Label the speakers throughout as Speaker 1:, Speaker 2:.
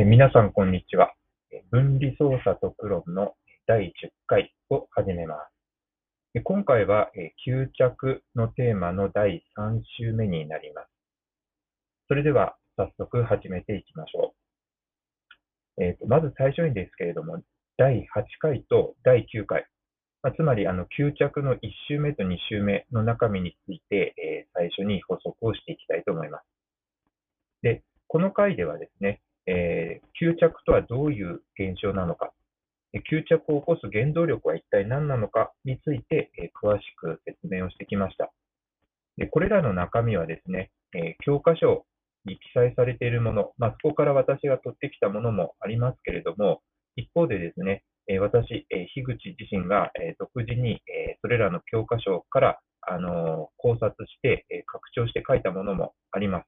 Speaker 1: え皆さん、こんにちは。分離操作特論の第10回を始めます。今回は吸着のテーマの第3週目になります。それでは早速始めていきましょう。えーと、まず最初にですけれども、第8回と第9回、まあ、つまりあの吸着の1週目と2週目の中身について、えー、最初に補足をしていきたいと思います。で、この回ではですね、えー、吸着とはどういう現象なのか、吸着を起こす原動力は一体何なのかについて、えー、詳しく説明をしてきました。でこれらの中身はですね、えー、教科書に記載されているもの、まあ、そこから私が取ってきたものもありますけれども、一方でですね、え私、え樋口自身が、え独自に、えそれらの教科書から、あの考察して、え拡張して書いたものもあります。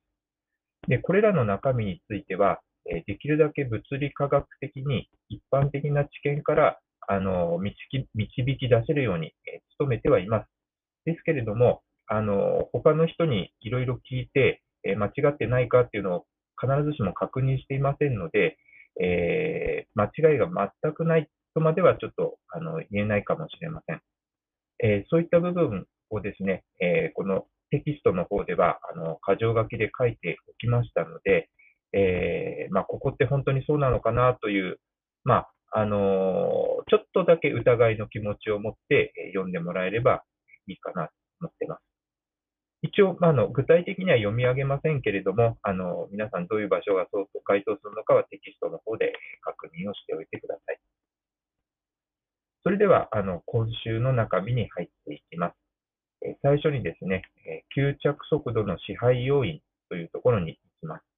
Speaker 1: で、これらの中身については、えできるだけ物理科学的に一般的な知見からあの導き出せるように、え努めてはいます。ですけれども、あの他の人にいろいろ聞いて、え間違ってないかっていうのを必ずしも確認していませんので、えー、間違いが全くないとまではちょっとあの言えないかもしれません。えー、そういった部分をですね、えー、このテキストの方ではあの箇条書きで書いておきましたので、えー、まあ、ここって本当にそうなのかなという、まあ、あのー、ちょっとだけ疑いの気持ちを持って、読んでもらえればいいかなと思っています。一応、まあ、の具体的には読み上げませんけれども、あの皆さんどういう場所がそうと回答するのかはテキストの方で確認をしておいてください。それでは、あの今週の中身に入っていきます。え最初にですね、え吸着速度の支配要因というところに行きます。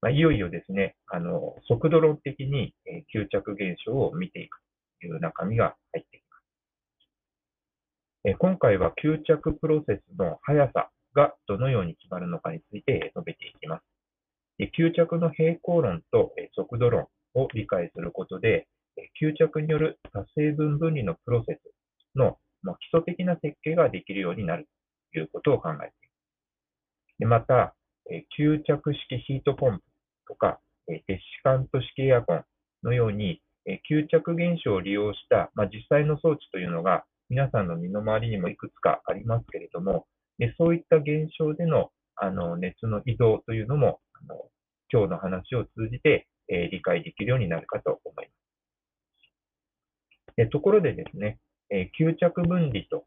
Speaker 1: まあ、いよいよですね、あの、速度論的に、え吸着現象を見ていくという中身が入ってきます。え今回は吸着プロセスの速さがどのように決まるのかについて述べていきます。吸着の平行論と速度論を理解することで、吸着による多成分分離のプロセスの基礎的な設計ができるようになるということを考えています。また、吸着式ヒートポンプとか、えデッシカント式エアコンのように、え吸着現象を利用した、まあ、実際の装置というのが皆さんの身の回りにもいくつかありますけれども、でそういった現象でのあの熱の移動というのもあの今日の話を通じて、え理解できるようになるかと思います。でところでですね、え吸着分離と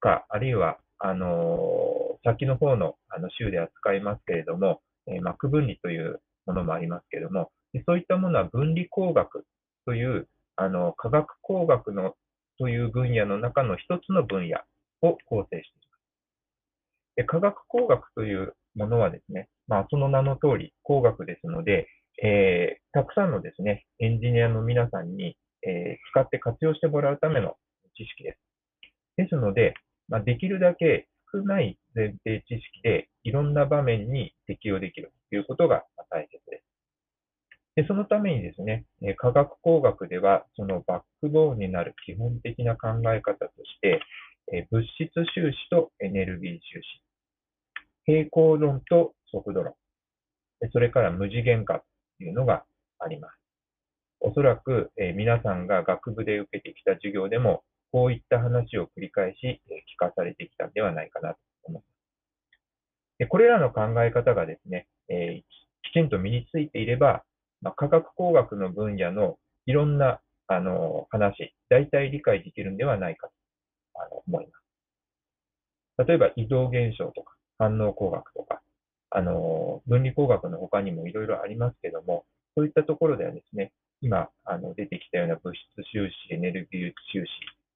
Speaker 1: か、あるいはあの先の方のあの週で扱いますけれども、え膜分離というものもありますけれども、そういったものは分離工学という、あの、科学工学のという分野の中の一つの分野を構成しています。で科学工学というものはですね、まあ、その名の通り工学ですので、えー、たくさんのですね、エンジニアの皆さんに、えー、使って活用してもらうための知識です。ですので、まあ、できるだけ少ない前提知識でいろんな場面に適用できるということが大切です。でそのためにですね、科学工学ではそのバックボーンになる基本的な考え方として、物質収支とエネルギー収支、平行論と速度論、それから無次元化というのがあります。おそらく、え皆さんが学部で受けてきた授業でも、こういった話を繰り返し、聞かされてきたんではないかなと思います。でこれらの考え方がですね、えー、きちんと身についていれば、まあ、科学工学の分野のいろんなあの話、大体理解できるんではないかとあの思います。例えば移動現象とか反応工学とか、あの分離工学の他にもいろいろありますけども、そういったところではですね、今あの出てきたような物質収支、エネルギー収支、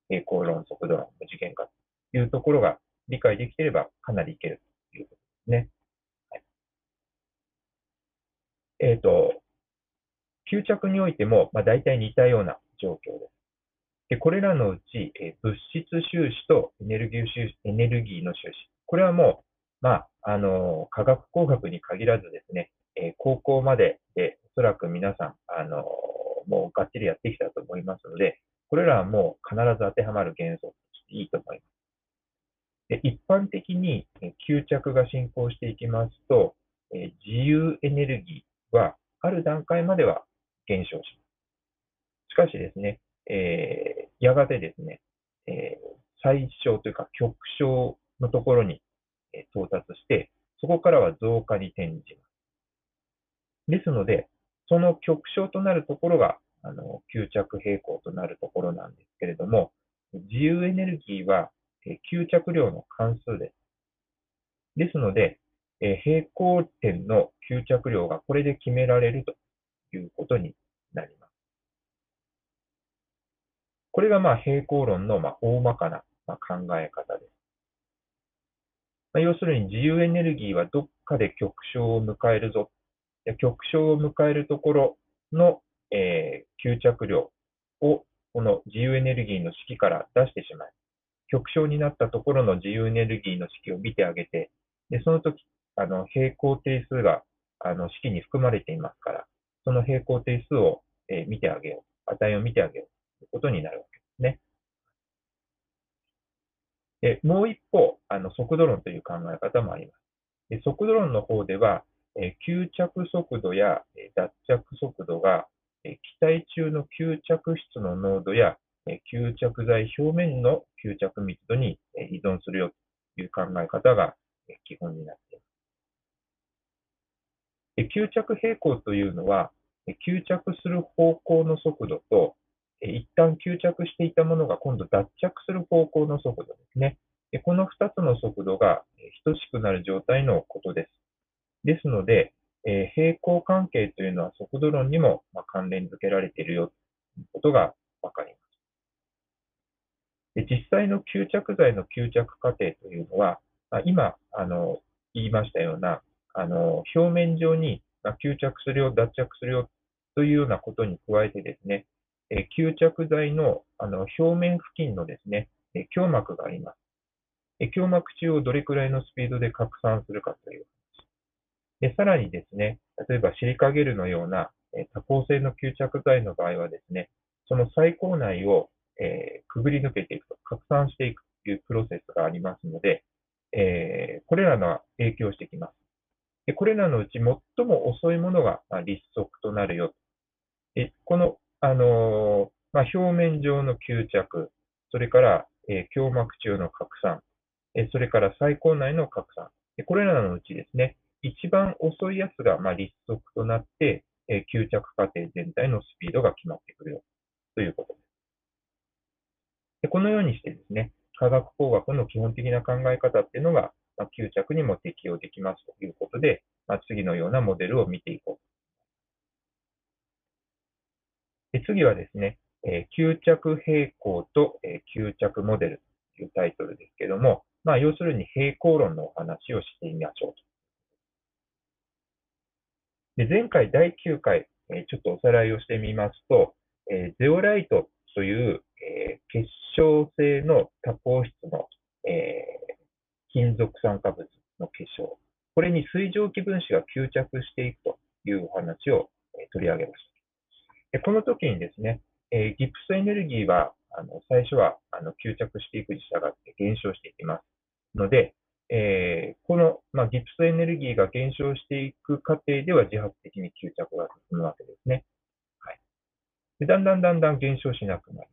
Speaker 1: 平行論、速度論、無次元化というところが理解できていればかなりいけるということですね。はい、えっ、ー、と、吸着においても、まあ、大体似たような状況です。でこれらのうち、えー、物質収支とエネルギー収エネルギーの収支。これはもう、まあ、あの科学工学に限らずですね、えー、高校までで、おそらく皆さん、あのもうがっちりやってきたと思いますので、これらはもう必ず当てはまる元素としていいと思います。で一般的に吸着が進行していきますと、自由エネルギーはある段階までは減少します。しかしですね、えー、やがてですね、えー、最小というか極小のところに到達して、そこからは増加に転じます。ですので、その極小となるところが、あの、吸着平行となるところなんですけれども、自由エネルギーは、え吸着量の関数です。ですので、え平行点の吸着量がこれで決められるということになります。これがまあ平行論のまあ大まかなま考え方です。ま要するに自由エネルギーはどっかで極小を迎えるぞ。極小を迎えるところの、えー、吸着量をこの自由エネルギーの式から出してしまい、極小になったところの自由エネルギーの式を見てあげて、でその時あの平行定数があの式に含まれていますから、その平行定数を、えー、見てあげよう、値を見てあげようということになるわけですね。でもう一方、あの速度論という考え方もあります。で速度論の方では、え吸着速度やえ脱着速度が気体中の吸着質の濃度や吸着剤表面の吸着密度に依存するよという考え方が基本になっています。吸着平行というのは、吸着する方向の速度と、一旦吸着していたものが今度脱着する方向の速度ですね。この2つの速度が等しくなる状態のことです。ですので、え平行関係というのは速度論にも、ま関連づけられているよということがわかります。で実際の吸着剤の吸着過程というのはま、今あの言いましたようなあの表面上にま吸着するよ、脱着するよというようなことに加えてですね、え吸着剤のあの表面付近のですね、え胸膜があります。え胸膜中をどれくらいのスピードで拡散するかというで、さらにですね、例えばシリカゲルのような、え多孔性の吸着剤の場合はですね、その細胞内を、えー、くぐり抜けていくと、拡散していくというプロセスがありますので、えー、これらの影響してきます。でこれらのうち最も遅いものが、まあ、立足となるよ。でこの、あのー、まあ、表面上の吸着、それから、えー、胸膜中の拡散、えそれから細胞内の拡散、これらのうちですね、一番遅いやつが、ま、立足となって、え、吸着過程全体のスピードが決まってくるよということです。でこのようにしてですね、化学工学の基本的な考え方っていうのが、まあ、吸着にも適用できますということで、まあ、次のようなモデルを見ていこう。で次はですね、えー、吸着平行と、えー、吸着モデルというタイトルですけども、まあ、要するに平行論のお話をしてみましょうと。で前回第9回、えちょっとおさらいをしてみますと、えゼオライトという、え結晶性の多孔質の、え金属酸化物の結晶、これに水蒸気分子が吸着していくというお話を、え取り上げました。でこの時にですね、えギプスエネルギーはあの最初はあの吸着していくに従って減少していきますので、えー、この、まあ、ギプスエネルギーが減少していく過程では自発的に吸着が進むわけですね。はい、でだんだんだんだん減少しなくなる。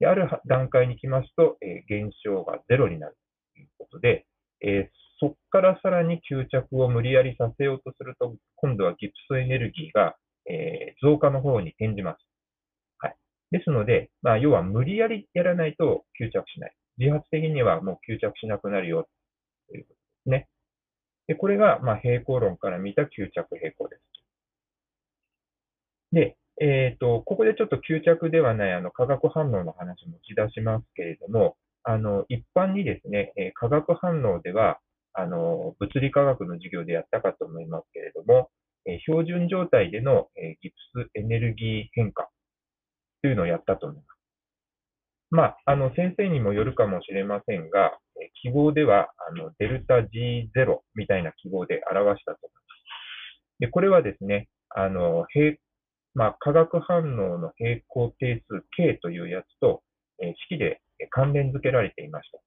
Speaker 1: である段階に来ますと、えー、減少がゼロになるということで、えー、そこからさらに吸着を無理やりさせようとすると、今度はギプスエネルギーが、えー、増加の方に転じます。はい、ですので、まあ、要は無理やりやらないと吸着しない。自発的にはもう吸着しなくなるよということですね。でこれが、ま平行論から見た吸着平行です。で、えっ、ー、と、ここでちょっと吸着ではないあの化学反応の話を持ち出しますけれども、あの一般にですね、え化学反応ではあの物理化学の授業でやったかと思いますけれども、え標準状態での、えギプスエネルギー変化というのをやったと思います。まあ、あの先生にもよるかもしれませんが、記号ではあのデルタ G0 みたいな記号で表したと思います。でこれはですね、あの平まあ、化学反応の平行定数 K というやつと、え式で関連付けられていました。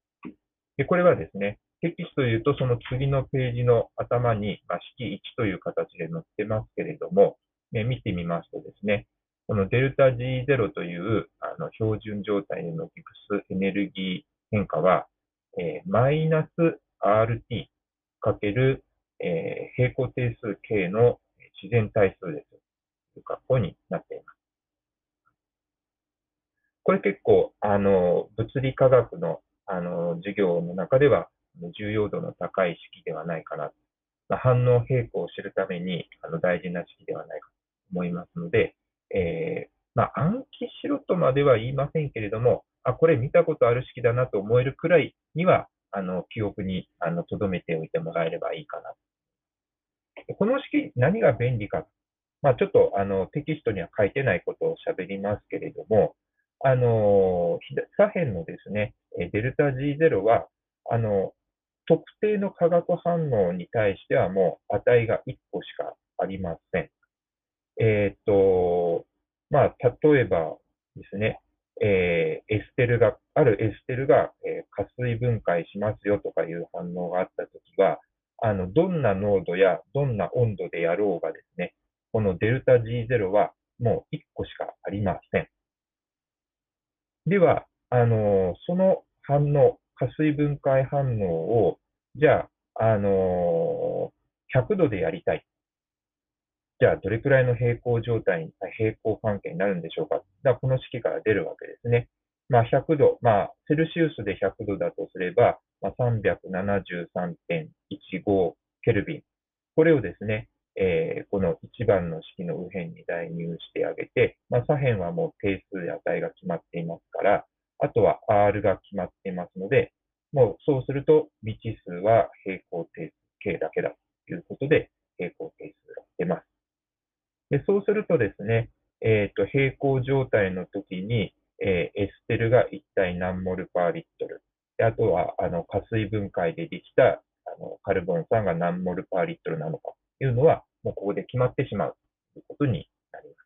Speaker 1: でこれはですね、テキストで言うと、その次のページの頭に、まあ、式1という形で載ってますけれども、ね、見てみますとですね、このデルタ G0 というあの標準状態でのギプスエネルギー変化は、えー、マイナス RT かける、えー、平行定数 K の自然対数です。という格好になっています。これ結構、あの、物理科学の、あの、授業の中では重要度の高い式ではないかな。まあ、反応平行を知るためにあの大事な式ではないかと思いますので、えー、まあ、暗記しろとまでは言いませんけれども、あ、これ見たことある式だなと思えるくらいには、あの、記憶に、あの、留めておいてもらえればいいかな。この式、何が便利か。まあ、ちょっと、あの、テキストには書いてないことを喋りますけれども、あの、左辺のですね、デルタ G0 は、あの、特定の化学反応に対してはもう値が1個しかありません。えっ、ー、と、まあ、例えばですね、えー、エステルが、あるエステルが、えー、加水分解しますよとかいう反応があったときは、あの、どんな濃度やどんな温度でやろうがですね、このデルタ G0 はもう1個しかありません。では、あの、その反応、加水分解反応を、じゃあ、あの100度でやりたい。じゃあ、どれくらいの平行状態に、平行関係になるんでしょうか。だこの式から出るわけですね。まあ、100度、まあ、セルシウスで100度だとすれば、まあ、373.15ケルビン。これをですね、えー、この1番の式の右辺に代入してあげて、まあ、左辺はもう定数で値が決まっていますから、あとは R が決まっていますので、もうそうすると未知数は平行定数 K だけだということで、平行定数が出ます。でそうするとですね、えっ、ー、と、平行状態の時に、えー、エステルが一体何モルパーリットル。であとは、あの、加水分解でできた、あの、カルボン酸が何モルパーリットルなのかというのは、もうここで決まってしまうということになります。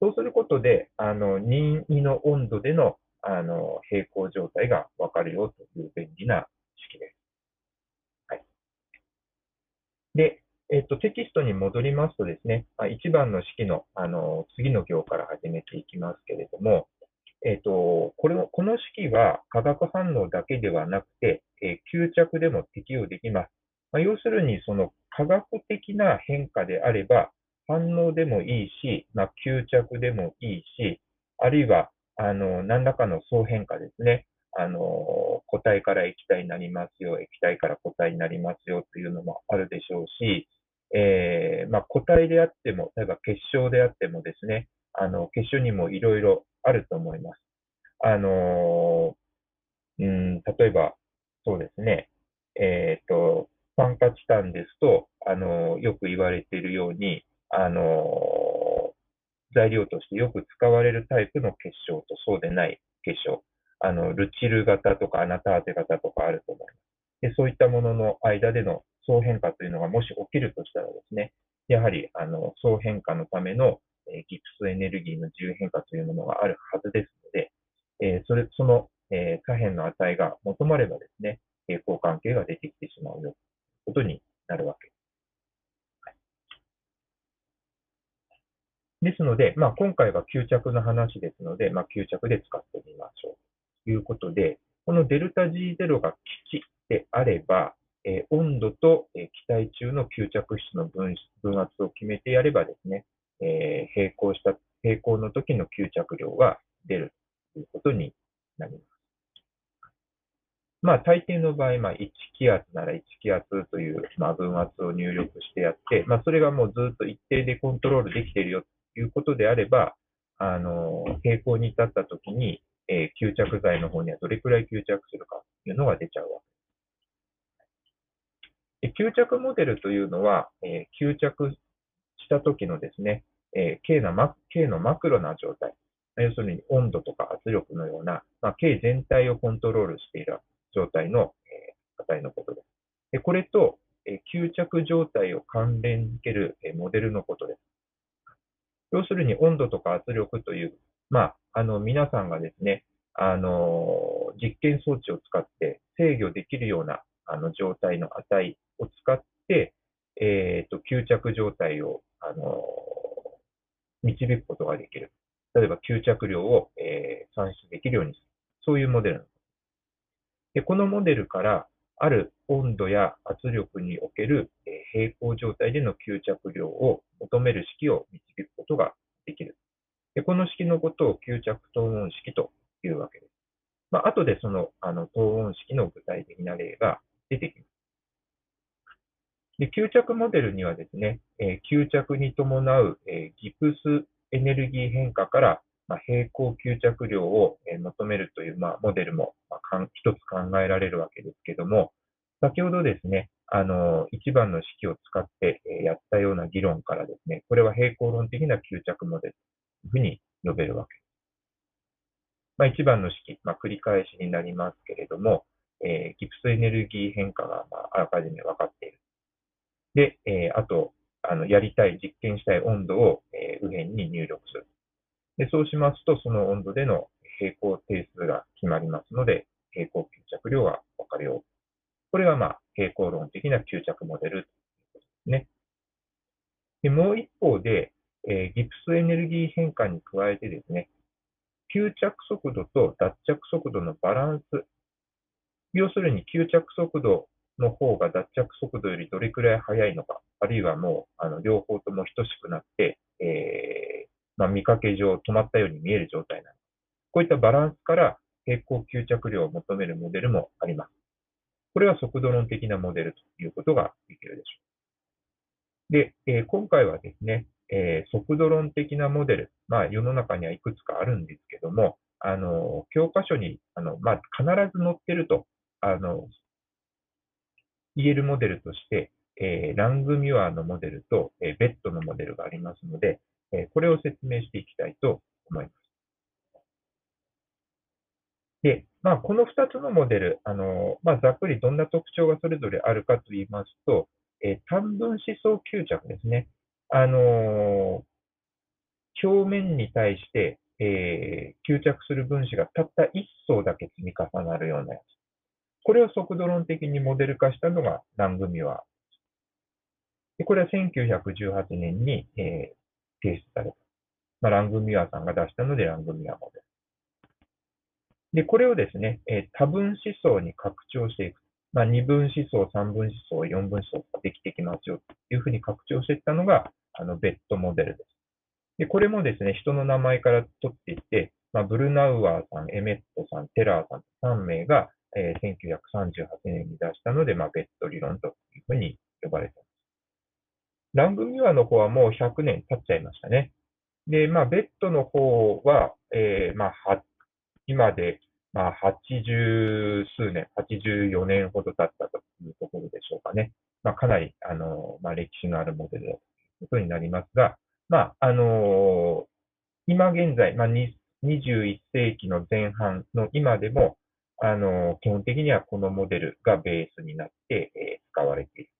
Speaker 1: そうすることで、あの、任意の温度での、あの、平行状態がわかるよという便利な式です。はい。で、えっと、テキストに戻りますとですね、ま、1番の式の、あの、次の行から始めていきますけれども、えっと、これを、この式は化学反応だけではなくて、えー、吸着でも適用できます。まあ、要するに、その化学的な変化であれば、反応でもいいし、まあ、吸着でもいいし、あるいは、あの、何らかの相変化ですね。あの、固体から液体になりますよ、液体から固体になりますよというのもあるでしょうし、えー、まあ、固体であっても、例えば結晶であってもですね、あの、結晶にもいろいろあると思います。あの、うん、例えば、そうですね、えっ、ー、と、酸化チタンですと、あの、よく言われているように、あの、材料としてよく使われるタイプの結晶とそうでない結晶。あの、ルチル型とかアナターテ型とかあると思います。でそういったものの間での相変化というのがもし起きるとしたらですね、やはり、あの、相変化のための、え、ギプスエネルギーの自由変化というものがあるはずですので、えー、それ、その、えー、左辺の値が求まればですね、平行関係が出てきてしまうよということになるわけです。ですので、まあ、今回は吸着の話ですので、まあ、吸着で使ってみましょうということで、このデルタ G0 が基地であれば、え、温度と、えー、気体中の吸着質の分分圧を決めてやればですね、えー、並行した、並行の時の吸着量が出るということになります。まあ、大抵の場合、まあ、1気圧なら1気圧という、まあ、分圧を入力してやって、まあ、それがもうずっと一定でコントロールできているよということであれば、あの、平行に至ったときに、えー、吸着剤の方にはどれくらい吸着するかというのが出ちゃうわけです。吸着モデルというのは、えー、吸着した時のですね、えー、K のマ K のマクロな状態、要するに温度とか圧力のような、まあ、K 全体をコントロールしている状態の、えー、値のことです。でこれと、えー、吸着状態を関連づける、えー、モデルのことです。要するに温度とか圧力という、まあ、あの、皆さんがですね、あの、実験装置を使って制御できるようなあの状態の値を使って、えーと、吸着状態を、あの導くことができる。例えば吸着量を、えー、算出できるようにする。そういうモデルでこのモデルからある温度や圧力における、えー、平行状態での吸着量を求める式を導くことができる。でこの式のことを吸着等温式というわけです。まあ後でそのあの等温式の具体的な例が出てきます。で吸着モデルにはですね、えー、吸着に伴う、えー、ギプスエネルギー変化から、まあ、平行吸着量を、えー、求めるという、まあ、モデルも、まあ、一つ考えられるわけですけども、先ほどですね、あの、一番の式を使って、えやったような議論からですね、これは平行論的な吸着モデルというふうに呼べるわけです。まあ、一番の式、まあ、繰り返しになりますけれども、えー、ギプスエネルギー変化が、まあ、あらかじめ分かっている。で、えー、あと、あの、やりたい、実験したい温度を、えー、右辺に入力する。で、そうしますと、その温度での平行定数が決まりますので、平行吸着量が分かるよう。これが、まあ、平行論的な吸着モデルということですね。でもう一方で、えー、ギプスエネルギー変化に加えてですね、吸着速度と脱着速度のバランス。要するに吸着速度の方が脱着速度よりどれくらい速いのか、あるいはもうあの両方とも等しくなって、えー、まあ、見かけ上止まったように見える状態なの。こういったバランスから平行吸着量を求めるモデルもあります。これは速度論的なモデルということができるでしょう。で、えー、今回はですね、えー、速度論的なモデル、まあ、世の中にはいくつかあるんですけども、あの教科書にあの、まあ、必ず載ってるとあの言えるモデルとして、え、ラングミュアのモデルと、え、ベッドのモデルがありますので、え、これを説明していきたいと思います。で、まあ、この2つのモデル、あのまあ、ざっくりどんな特徴がそれぞれあるかと言いますと、え単分思想吸着ですね。あの表面に対して、え吸着する分子がたった1層だけ積み重なるようなやつ。これを速度論的にモデル化したのがラングミュア。でこれは1918年に、えー、提出された。まあ、ラングミュアさんが出したのでラングミュアモデル。で、これをですね、えー、多分思想に拡張していく。まあ、二分思想、三分思想、四分思想ができてきますよというふうに拡張していったのが、あの、ベッドモデルです。で、これもですね、人の名前から取っていって、まあ、ブルナウアーさん、エメットさん、テラーさん、3名が、えー、1938年に出したので、まあ、ベッド理論というふうに呼ばれています。ラングミュアの方はもう100年経っちゃいましたね。で、まあ、ベッドの方は、えー、まあ、今で、まあ、80数年、84年ほど経ったというところでしょうかね。まあ、かなり、あの、まあ、歴史のあるモデルだということになりますが、まあ、あの今現在、まあ、21世紀の前半の今でも、あの、基本的にはこのモデルがベースになって、え、使われている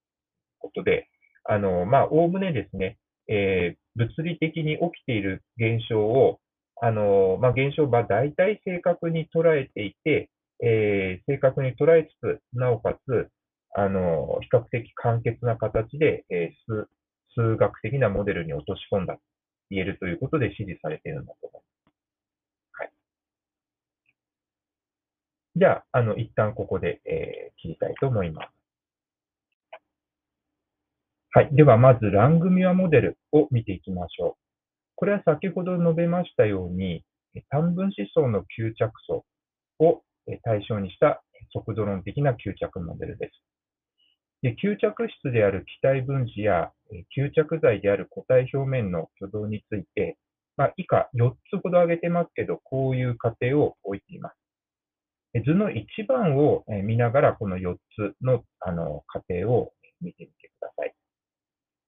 Speaker 1: ことで、あの、まあ、おおむねですね、えー、物理的に起きている現象を、あの、まあ、現象は大体正確に捉えていて、えー、正確に捉えつつ、なおかつ、あの、比較的簡潔な形で、えー、数学的なモデルに落とし込んだと言えるということで支持されているんだと思います。じゃあ、あの、一旦ここで、えー、切りたいと思います。はい。では、まず、ラングミュアモデルを見ていきましょう。これは先ほど述べましたように、単分子層の吸着層を対象にした速度論的な吸着モデルです。で吸着質である気体分子や吸着剤である固体表面の挙動について、まあ、以下4つほど挙げてますけど、こういう過程を置いています。図の1番を見ながら、この4つのあの過程を見てみてください。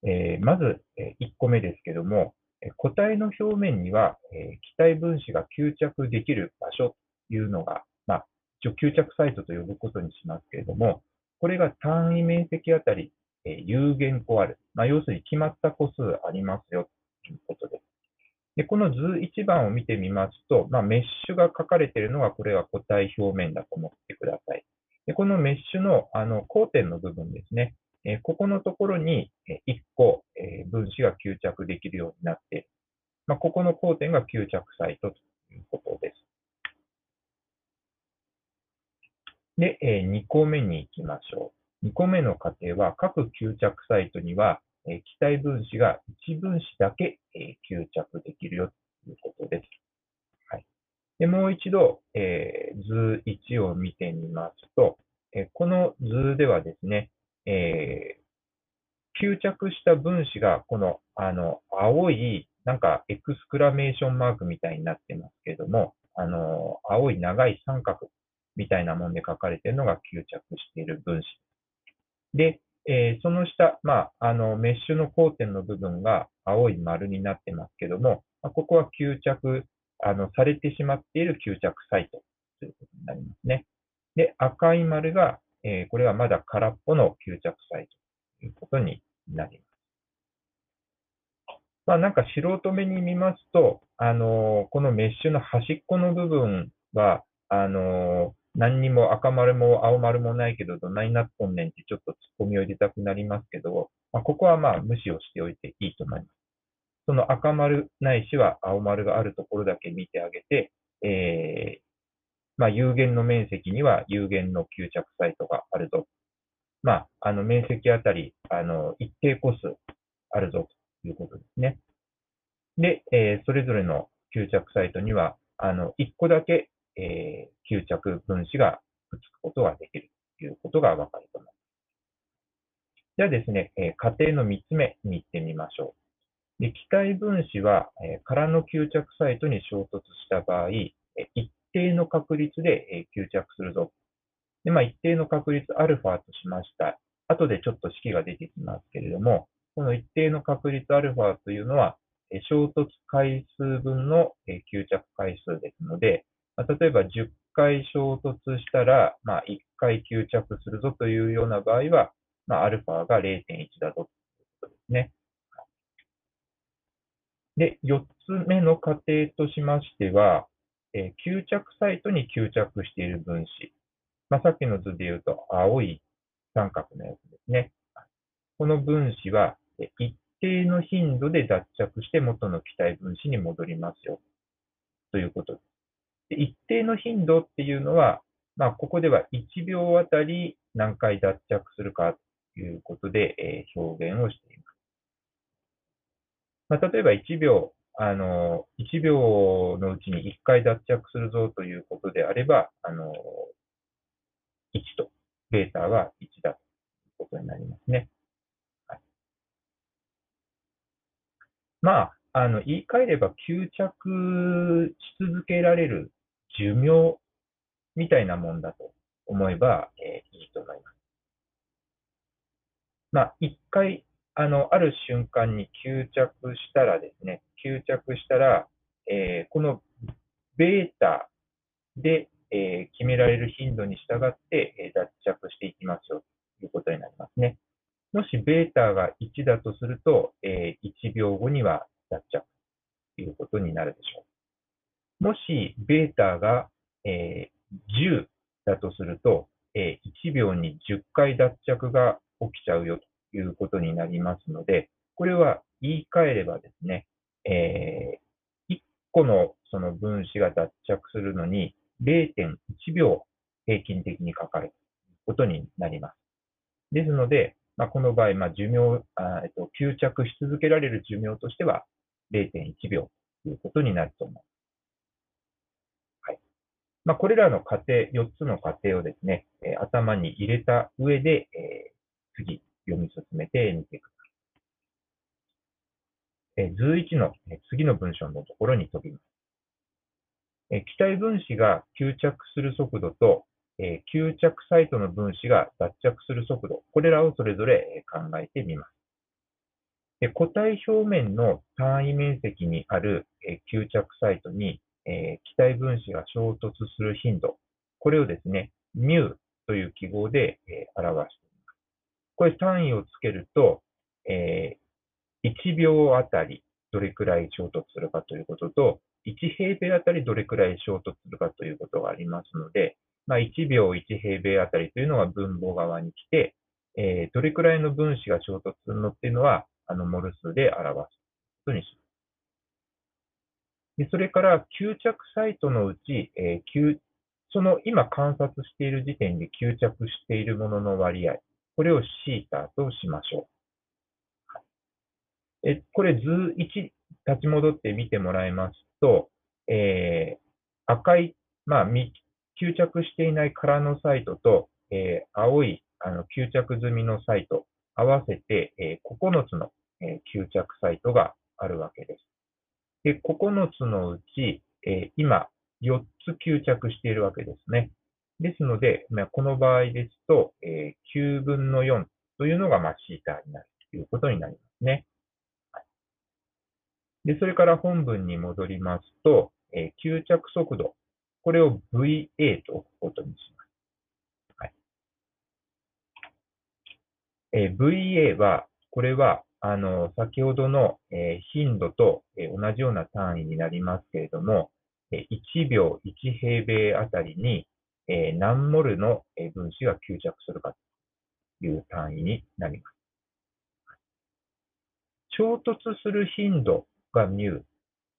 Speaker 1: えー、まず、1個目ですけども、固体の表面には、え気体分子が吸着できる場所というのが、まあ、一応吸着サイトと呼ぶことにしますけれども、これが単位面積あたり、え有限個ある。まあ、要するに決まった個数ありますよということです。で、この図1番を見てみますと、まあ、メッシュが書かれているのが、これは固体表面だと思ってください。でこのメッシュのあの交点の部分ですね、えここのところに1個、え分子が吸着できるようになって、まあ、ここの交点が吸着サイトということです。で、え2個目に行きましょう。2個目の過程は、各吸着サイトには、え気体分子が1分子だけ、え吸着できるよということです。はい、でもう一度、え、図1を見てみますと、えこの図ではですね、え、吸着した分子がこのあの青いなんかエクスクラメーションマークみたいになってますけども、あの青い長い三角みたいなもので書かれているのが吸着している分子。で、えー、その下、まあ、あの、メッシュの交点の部分が青い丸になってますけども、まあ、ここは吸着、あの、されてしまっている吸着サイトということになりますね。で、赤い丸が、えー、これはまだ空っぽの吸着サイトということになります。まあ、なんか素人目に見ますと、あのー、このメッシュの端っこの部分は、あの何にも赤丸も青丸もないけど、どないなっとんねんってちょっと突っ込みを入れたくなりますけど、まあ、ここはまあ無視をしておいていいと思います。その赤丸ないしは青丸があるところだけ見てあげて、えー、まあ、有限の面積には有限の吸着サイトがあるぞ。まあ、あの面積あたり、あの一定個数あるぞということですね。で、えー、それぞれの吸着サイトには、あの、1個だけえー、吸着分子がくっつくことができるということがわかると思います。じゃあですね、えー、過程の3つ目に行ってみましょう。で気体分子は、え、空の吸着サイトに衝突した場合、え、一定の確率で、え、吸着するぞ。で、まあ、一定の確率アルファとしました。後でちょっと式が出てきますけれども、この一定の確率アルファというのは、衝突回数分の吸着回数ですので、ま、例えば10回衝突したら、まあ、1回吸着するぞというような場合は、まあ、アルファが0.1だぞということですね。で、4つ目の過程としましては、えー、吸着サイトに吸着している分子。まあ、さっきの図で言うと、青い三角のやつですね。この分子は、一定の頻度で脱着して元の気体分子に戻りますよ。ということです。一定の頻度っていうのは、まあ、ここでは1秒あたり何回脱着するかということで、えー、表現をしています。まあ、例えば1秒、あの、1秒のうちに1回脱着するぞということであれば、あの、1と、ベータは1だということになりますね。はい、まあ、あの、言い換えれば吸着し続けられる寿命みたいなもんだと思えば、えー、いいと思います。まあ、一回、あの、ある瞬間に吸着したらですね、吸着したら、えー、このベータで、えー、決められる頻度に従って、え脱着していきますよということになりますね。もしベータが1だとすると、え1秒後には脱着ということになるでしょう。もしベータが、え、10だとすると、え、1秒に10回脱着が起きちゃうよということになりますので、これは言い換えればですね、え、1個のその分子が脱着するのに0.1秒平均的にかかることになります。ですので、まあ、この場合、まあ、寿命あ、えっと、吸着し続けられる寿命としては0.1秒ということになると思います。まあ、これらの過程、4つの過程をですね、え、頭に入れた上で、えー、次、読み進めてみてください。え図1の、え次の文章のところに飛びます。え気体分子が吸着する速度と、え吸着サイトの分子が脱着する速度、これらをそれぞれ考えてみます。固体表面の単位面積にある吸着サイトにえー、気体分子が衝突する頻度、これをですね、μ という記号で、えー、表しています。これ単位をつけると、えー、1秒あたりどれくらい衝突するかということと、1平米あたりどれくらい衝突するかということがありますので、まあ、1秒1平米あたりというのが分母側に来て、えー、どれくらいの分子が衝突するのっていうのは、あの、モル数で表すことにします。でそれから、吸着サイトのうち、えー、その今観察している時点で吸着しているものの割合、これをシータとしましょう。えこれ図1立ち戻って見てもらいますと、えー、赤い、まあ、吸着していない空のサイトと、えー、青いあの吸着済みのサイト、合わせて、えー、9つの、えー、吸着サイトがあるわけです。で、9つのうち、え、今、4つ吸着しているわけですね。ですので、ま、この場合ですと、え、9分の4というのが、まあ、シーターになるということになりますね。で、それから本文に戻りますと、え、吸着速度、これを VA と置くことにします。はい、え、VA は、これは、あの、先ほどの、え、頻度と、え、同じような単位になりますけれども、え、1秒1平米あたりに、えー、何モルのえ分子が吸着するかという単位になります。衝突する頻度が μ、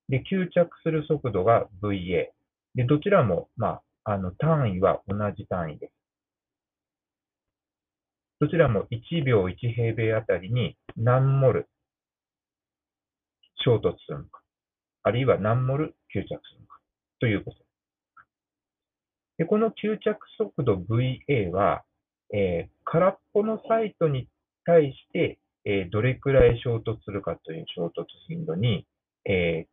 Speaker 1: で、吸着する速度が VA。で、どちらも、まあ、あの、単位は同じ単位です。どちらも1秒1平米あたりに何モル衝突するのか、あるいは何モル吸着するのかということでこの吸着速度 VA は、えー、空っぽのサイトに対して、えー、どれくらい衝突するかという衝突頻度に、え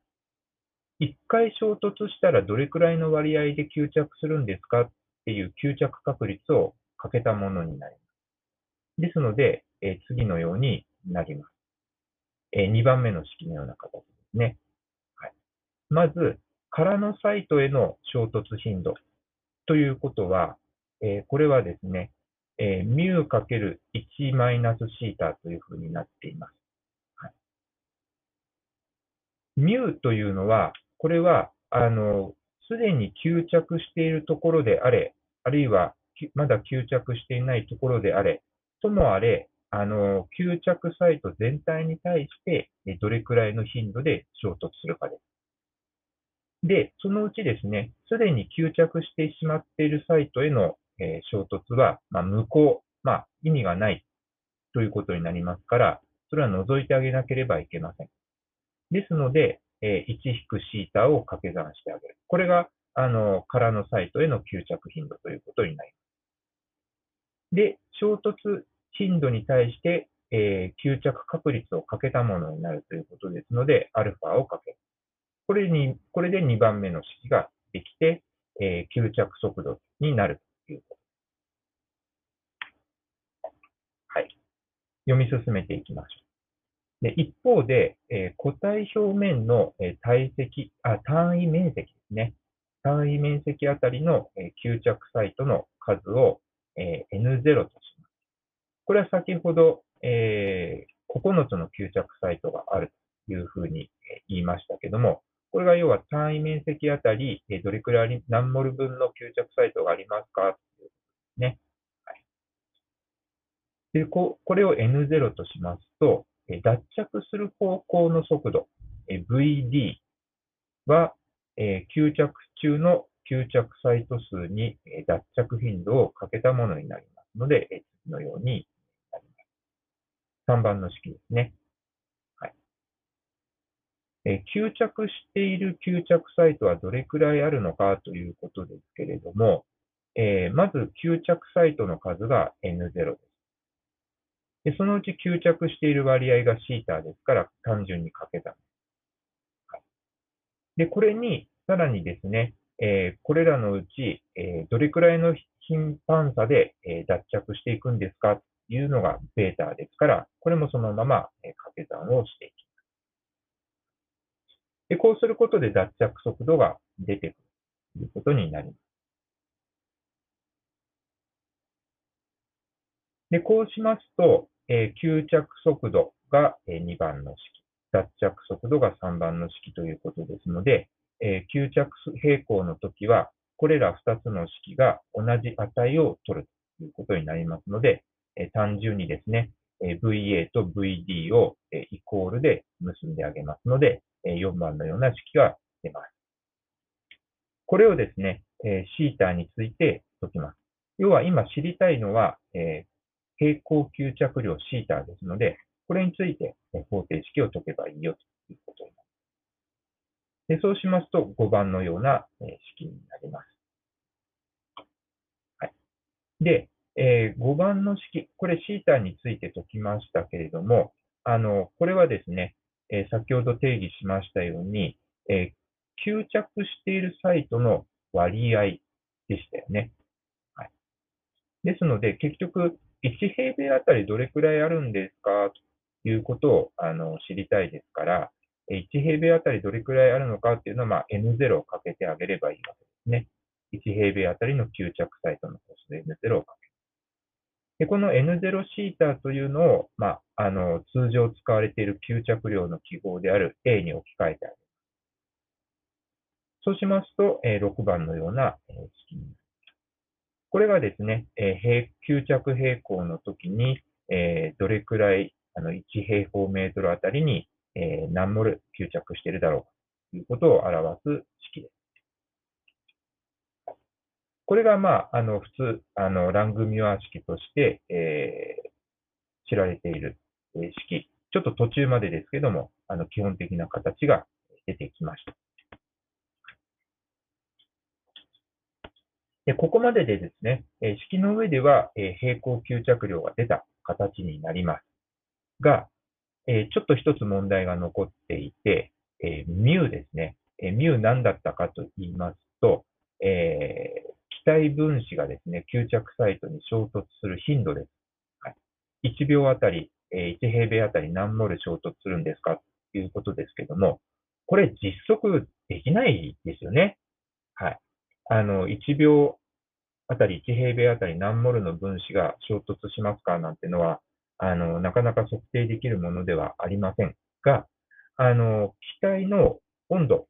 Speaker 1: ー、1回衝突したらどれくらいの割合で吸着するんですかっていう吸着確率をかけたものになります。ですので、え、次のようになります。え、2番目の式のような形ですね。はい、まず、空のサイトへの衝突頻度ということは、え、これはですね、えー、μ×1 マイナスシータというふうになっています。はい、μ というのは、これは、あの、すでに吸着しているところであれ、あるいはまだ吸着していないところであれ、ともあれ、あの、吸着サイト全体に対して、どれくらいの頻度で衝突するかです。で、そのうちですね、すでに吸着してしまっているサイトへの、え衝突は、まあ、無効、まあ、意味がないということになりますから、それは除いてあげなければいけません。ですので、え1引くシータを掛け算してあげる。これが、あの、空のサイトへの吸着頻度ということになります。で、衝突頻度に対して、えー、吸着確率をかけたものになるということですので、アルファをかける。これに、これで2番目の式ができて、えー、吸着速度になるということ。はい。読み進めていきましょう。で一方で、えー、固体表面の、えー、体積あ、単位面積ですね。単位面積あたりの、えー、吸着サイトの数を、えー、N0 としこれは先ほど、えー、9つの吸着サイトがあるというふうに言いましたけども、これが要は単位面積あたり、どれくらい何モル分の吸着サイトがありますか？ことですね。でここれを N0 としますと、脱着する方向の速度、VD は、吸着中の吸着サイト数に脱着頻度をかけたものになりますので、次のようになります3番の式ですね。はい。え吸着している吸着サイトはどれくらいあるのかということですけれども、えー、まず吸着サイトの数が N0 です。でそのうち吸着している割合がシータですから単純に掛け算。はい、で、これにさらにですね、え、これらのうち、え、どれくらいの頻繁さで、え脱着していくんですかというのがベータですから、これもそのまま掛け算をしていきます。でこうすることで脱着速度が出てくるということになります。でこうしますと、えー、吸着速度が、え、2番の式。脱着速度が3番の式ということですので、えー、吸着平行の時は、これら2つの式が同じ値を取るということになりますので、えー、単純にですね、えー、VA と VD を、えイコールで結んであげますので、え4番のような式が出ます。これをですね、えシータについて解きます。要は今知りたいのは、え平行吸着量シータですので、これについて方程式を解けばいいよということになります。でそうしますと、5番のような式になります。はい、で、えー、5番の式、これシータについて解きましたけれども、あの、これはですね、えー、先ほど定義しましたように、えー、吸着しているサイトの割合でしたよね。はい、ですので、結局、1平米あたりどれくらいあるんですか？ということをあの知りたいですから、1平米あたりどれくらいあるのかっていうのは、まあ、N0 をかけてあげればいいわけですね。1平米あたりの吸着サイトのコスト N0 をかける。でこの N0 シータというのを、まあ、あの通常使われている吸着量の記号である A に置き換えてあげる。そうしますと、え6番のような式になります。これがですね、え吸着平行の時に、えどれくらいあの1平方メートルあたりに、え何モル吸着しているだろうかということを表す式です。これが、まあ、あの普通、あのラングミュア式として、えー、知られている式。ちょっと途中までですけども、あの基本的な形が出てきました。でここまででですね、式の上では平行吸着量が出た形になります。が、えちょっと一つ問題が残っていて、ミューですね。ミュー何だったかと言いますと、えー、気体分子がですね、吸着サイトに衝突する頻度です。はい、1秒あたりえ、1平米あたり何モル衝突するんですかということですけども、これ実測できないですよね。はい。あの、1秒あたり、1平米あたり何モルの分子が衝突しますかなんてのは、あの、なかなか測定できるものではありませんが、あの、気体の温度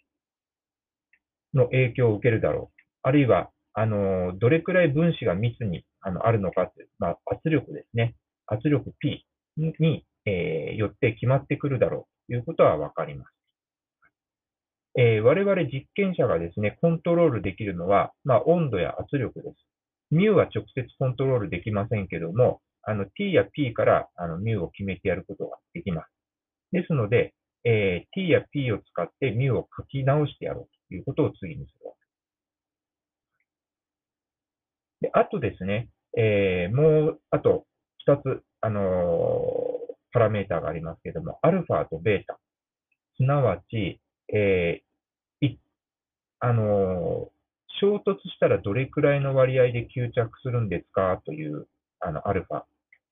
Speaker 1: の影響を受けるだろう。あるいは、あの、どれくらい分子が密にあのあるのかという、まあ、圧力ですね。圧力 P に、えー、よって決まってくるだろうということはわかります。えー、我々実験者がですね、コントロールできるのは、まあ、温度や圧力です。ミューは直接コントロールできませんけども、あの t や p からあのミューを決めてやることができます。ですので、えー、t や p を使ってミューを書き直してやろうということを次にするわけです。あとですね、えー、もう、あと2つ、あのー、パラメータがありますけれども、アルファとベータ。すなわち、えー、いあの衝突したらどれくらいの割合で吸着するんですかというあのアルファ。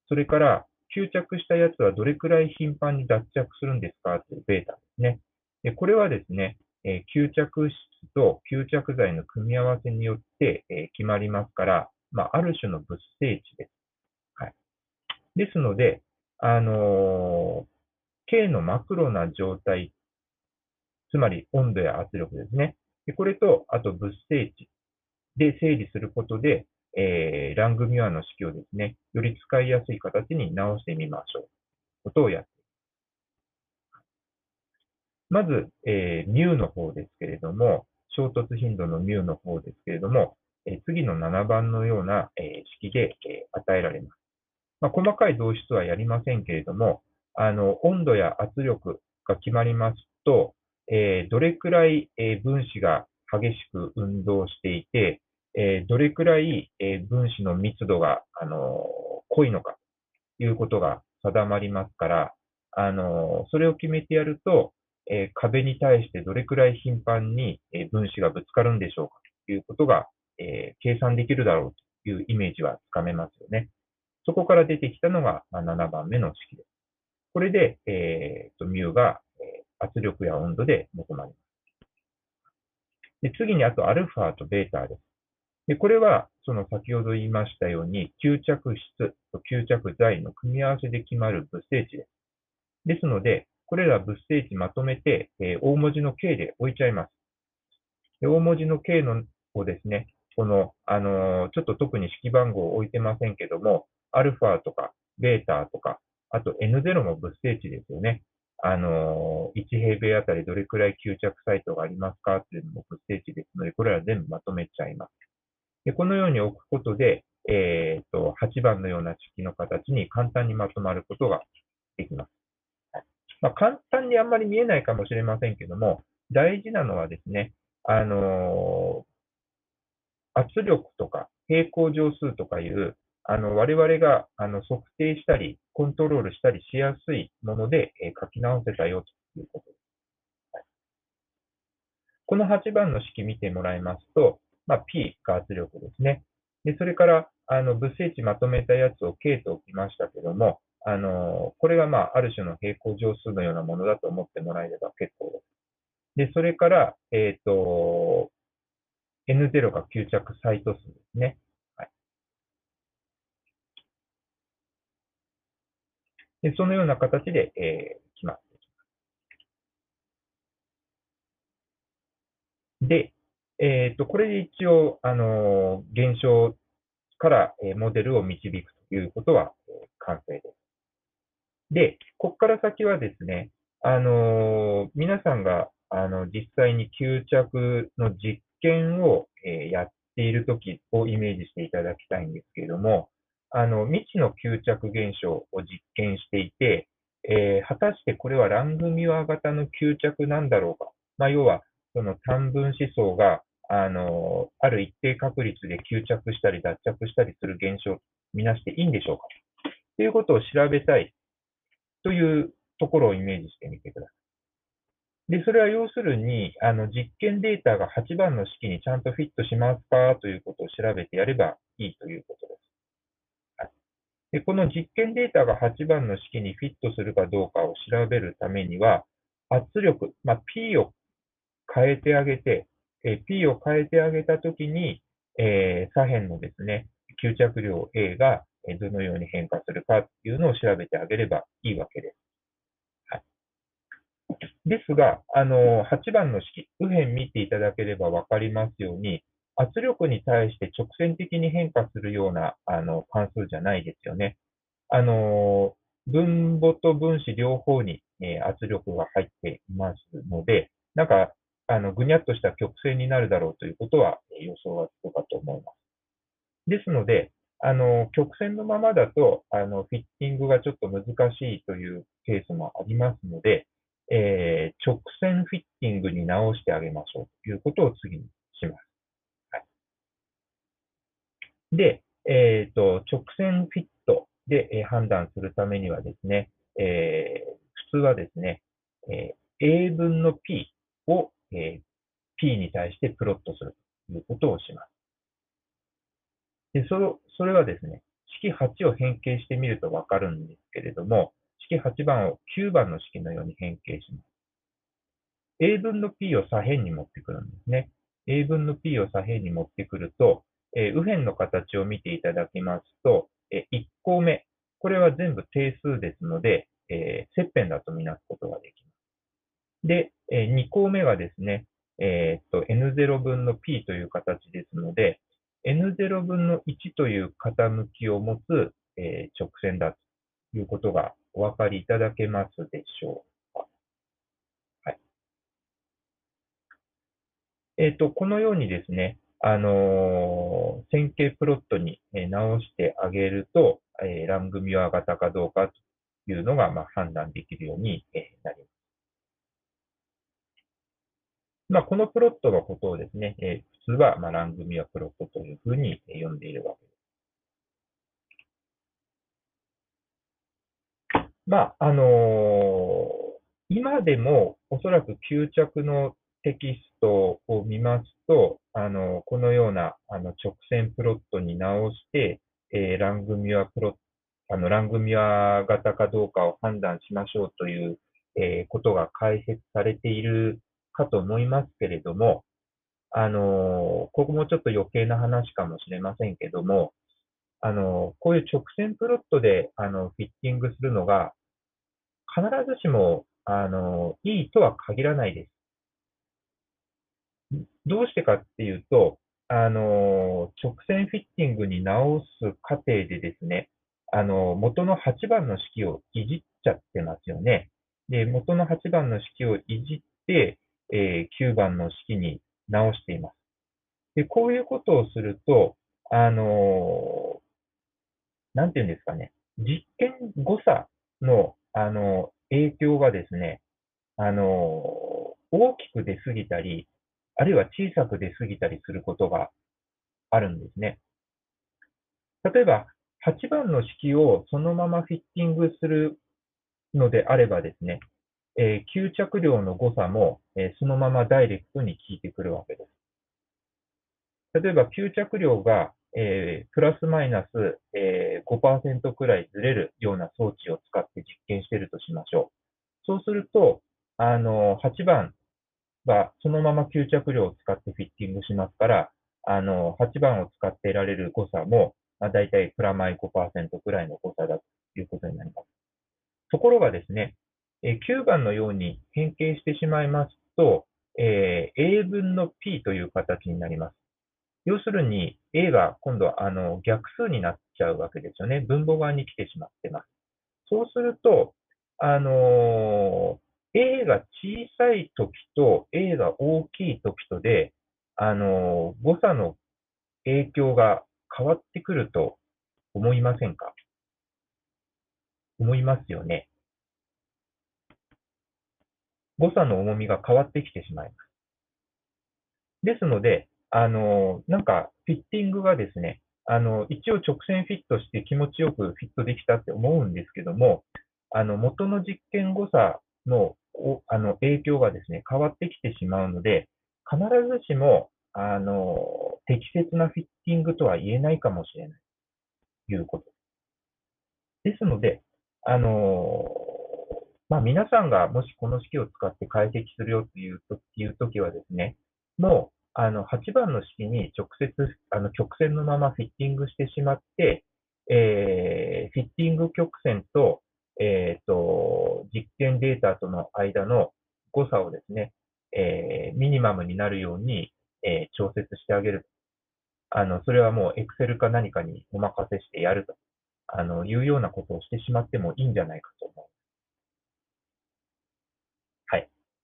Speaker 1: それから、吸着したやつはどれくらい頻繁に脱着するんですかというベータですね。でこれはですね、え、吸着質と吸着剤の組み合わせによって、え、決まりますから、まあ、ある種の物性値です。はい。ですので、あのー、K のマクロな状態、つまり温度や圧力ですね。でこれと、あと物性値で整理することで、えー、ラングミュアの式をですね、より使いやすい形に直してみましょう。ことをやってま。ず、えー、ミューの方ですけれども、衝突頻度のミューの方ですけれども、えー、次の7番のような、えー、式で、えー、与えられます。まあ、細かい導出はやりませんけれども、あの、温度や圧力が決まりますと、えー、どれくらい、えー、分子が激しく運動していて、えー、どれくらい、えー、分子の密度が、あの濃いのかということが定まりますから、あのそれを決めてやると、えー、壁に対してどれくらい頻繁に、え分子がぶつかるんでしょうかということが、え計算できるだろうというイメージはつかめますよね。そこから出てきたのが、ま7番目の式です。これで、えーと、ミュが、え圧力や温度で求まります。で次に、あと、アルファとベータです。で、これは、その先ほど言いましたように、吸着質と吸着剤の組み合わせで決まる物性値です。ですので、これら物性値まとめて、えー、大文字の K で置いちゃいます。で大文字の K のをですね、この、あのー、ちょっと特に式番号を置いてませんけども、アルファとか、ベータとか、あと N0 も物性値ですよね。あのー、1平米あたりどれくらい吸着サイトがありますかっていうのも物性値ですので、これら全部まとめちゃいます。でこのように置くことで、え、ー、と、8番のような式の形に簡単にまとまることができます。まあ、簡単にあんまり見えないかもしれませんけども、大事なのはですね、あのー、圧力とか平行乗数とかいう、あの、我々があの測定したり、コントロールしたりしやすいもので、えー、書き直せたよということです。この8番の式見てもらいますと、まあ、P が圧力ですね。で、それから、あの、物性値まとめたやつを K と置きましたけども、あの、これがまあ、ある種の平行乗数のようなものだと思ってもらえれば結構です。で、それから、えっ、ー、と、N0 が吸着サイト数ですね。はい。で、そのような形で、えー、決まっていきます。で、えっ、ー、と、これで一応、あの、現象から、えモデルを導くということは、完成です。で、ここから先はですね、あの皆さんが、あの、実際に吸着の実験を、えやっているときをイメージしていただきたいんですけれども、あの、未知の吸着現象を実験していて、えー、果たしてこれはラングミワ型の吸着なんだろうか。まあ、要は、その単分子層があの、ある一定確率で吸着したり脱着したりする現象を見なしていいんでしょうか？ということを調べたいというところをイメージしてみてください。で、それは要するに、あの、実験データが8番の式にちゃんとフィットしますかということを調べてやればいいということです。でこの実験データが8番の式にフィットするかどうかを調べるためには、圧力、まあ、P を変えてあげて、え P を変えてあげたときに、え左辺のですね、吸着量 A がどのように変化するかっていうのを調べてあげればいいわけです。はい、ですが、あの、8番の式、右辺見ていただければわかりますように、圧力に対して直線的に変化するようなあの関数じゃないですよね。あの、分母と分子両方に、え圧力が入っていますので、なんかあの、ぐにゃっとした曲線になるだろうということは予想がつくかと思います。ですので、あの、曲線のままだと、あの、フィッティングがちょっと難しいというケースもありますので、えー、直線フィッティングに直してあげましょうということを次にします。はい、で、えっ、ー、と、直線フィットで、判断するためにはですね、えー、普通はですね、え A 分の P をえー、P に対してプロットするということをします。でそれそれはですね、式8を変形してみるとわかるんですけれども、式8番を9番の式のように変形します。A 分の P を左辺に持ってくるんですね。A 分の P を左辺に持ってくると、えー、右辺の形を見ていただきますと、えー、1項目、これは全部定数ですので、えー、切片だとみなすことができます。で、えー、2項目がですね、えー、っと、n0 分の p という形ですので、n0 分の1という傾きを持つ、え、直線だということがお分かりいただけますでしょうか。はい。えっ、と、このようにですね、あのー、線形プロットに直してあげると、えー、ラングミュア型かどうかというのが、まあ、判断できるようになります。まあ、このプロットのことをですね、え、普通は、ま、ラングミアプロットというふうに呼んでいるわけです。まあ、あのー、今でもおそらく吸着のテキストを見ますと、あのー、このようなあの直線プロットに直して、えー、ラングミュアプロ、あのラングミュア型かどうかを判断しましょうという、えことが解説されているかと思いますけれども、あの、ここもちょっと余計な話かもしれませんけども、あの、こういう直線プロットで、あの、フィッティングするのが、必ずしも、あの、いいとは限らないです。どうしてかっていうと、あの、直線フィッティングに直す過程でですね、あの、元の8番の式をいじっちゃってますよね。で、元の8番の式をいじって、えー、9番の式に直しています。で、こういうことをすると、あのなんていうんですかね、実験誤差の、あの、影響がですね、あの、大きく出すぎたり、あるいは小さく出すぎたりすることがあるんですね。例えば、8番の式をそのままフィッティングするのであればですね、えー、吸着量の誤差も、えー、そのままダイレクトに効いてくるわけです。例えば、吸着量が、えー、プラスマイナス、え、5%くらいずれるような装置を使って実験しているとしましょう。そうすると、あの、8番はそのまま吸着量を使ってフィッティングしますから、あの、8番を使って得られる誤差も、まあ、大体プラマイ5%くらいの誤差だということになります。ところがですね、え9番のように変形してしまいますと、えー、A 分の P という形になります。要するに A が今度はあの逆数になっちゃうわけですよね。分母側に来てしまってます。そうすると、あのー、A が小さい時と A が大きい時とで、あのー、誤差の影響が変わってくると思いませんか？思いますよね。誤差の重みが変わってきてしまいます。ですので、あの、なんか、フィッティングがですね、あの、一応直線フィットして気持ちよくフィットできたって思うんですけども、あの、元の実験誤差の、あの、影響がですね、変わってきてしまうので、必ずしも、あの、適切なフィッティングとは言えないかもしれない。ということです。ですので、あのまあ、皆さんがもしこの式を使って解析するよというというときはですね、もう、あの、8番の式に直接、あの、曲線のままフィッティングしてしまって、えー、フィッティング曲線と、え、ー、と、実験データとの間の誤差をですね、えー、ミニマムになるように、えー、調節してあげる。あの、それはもう Excel か何かにお任せしてやると、あの、いうようなことをしてしまってもいいんじゃないかと思う。はい。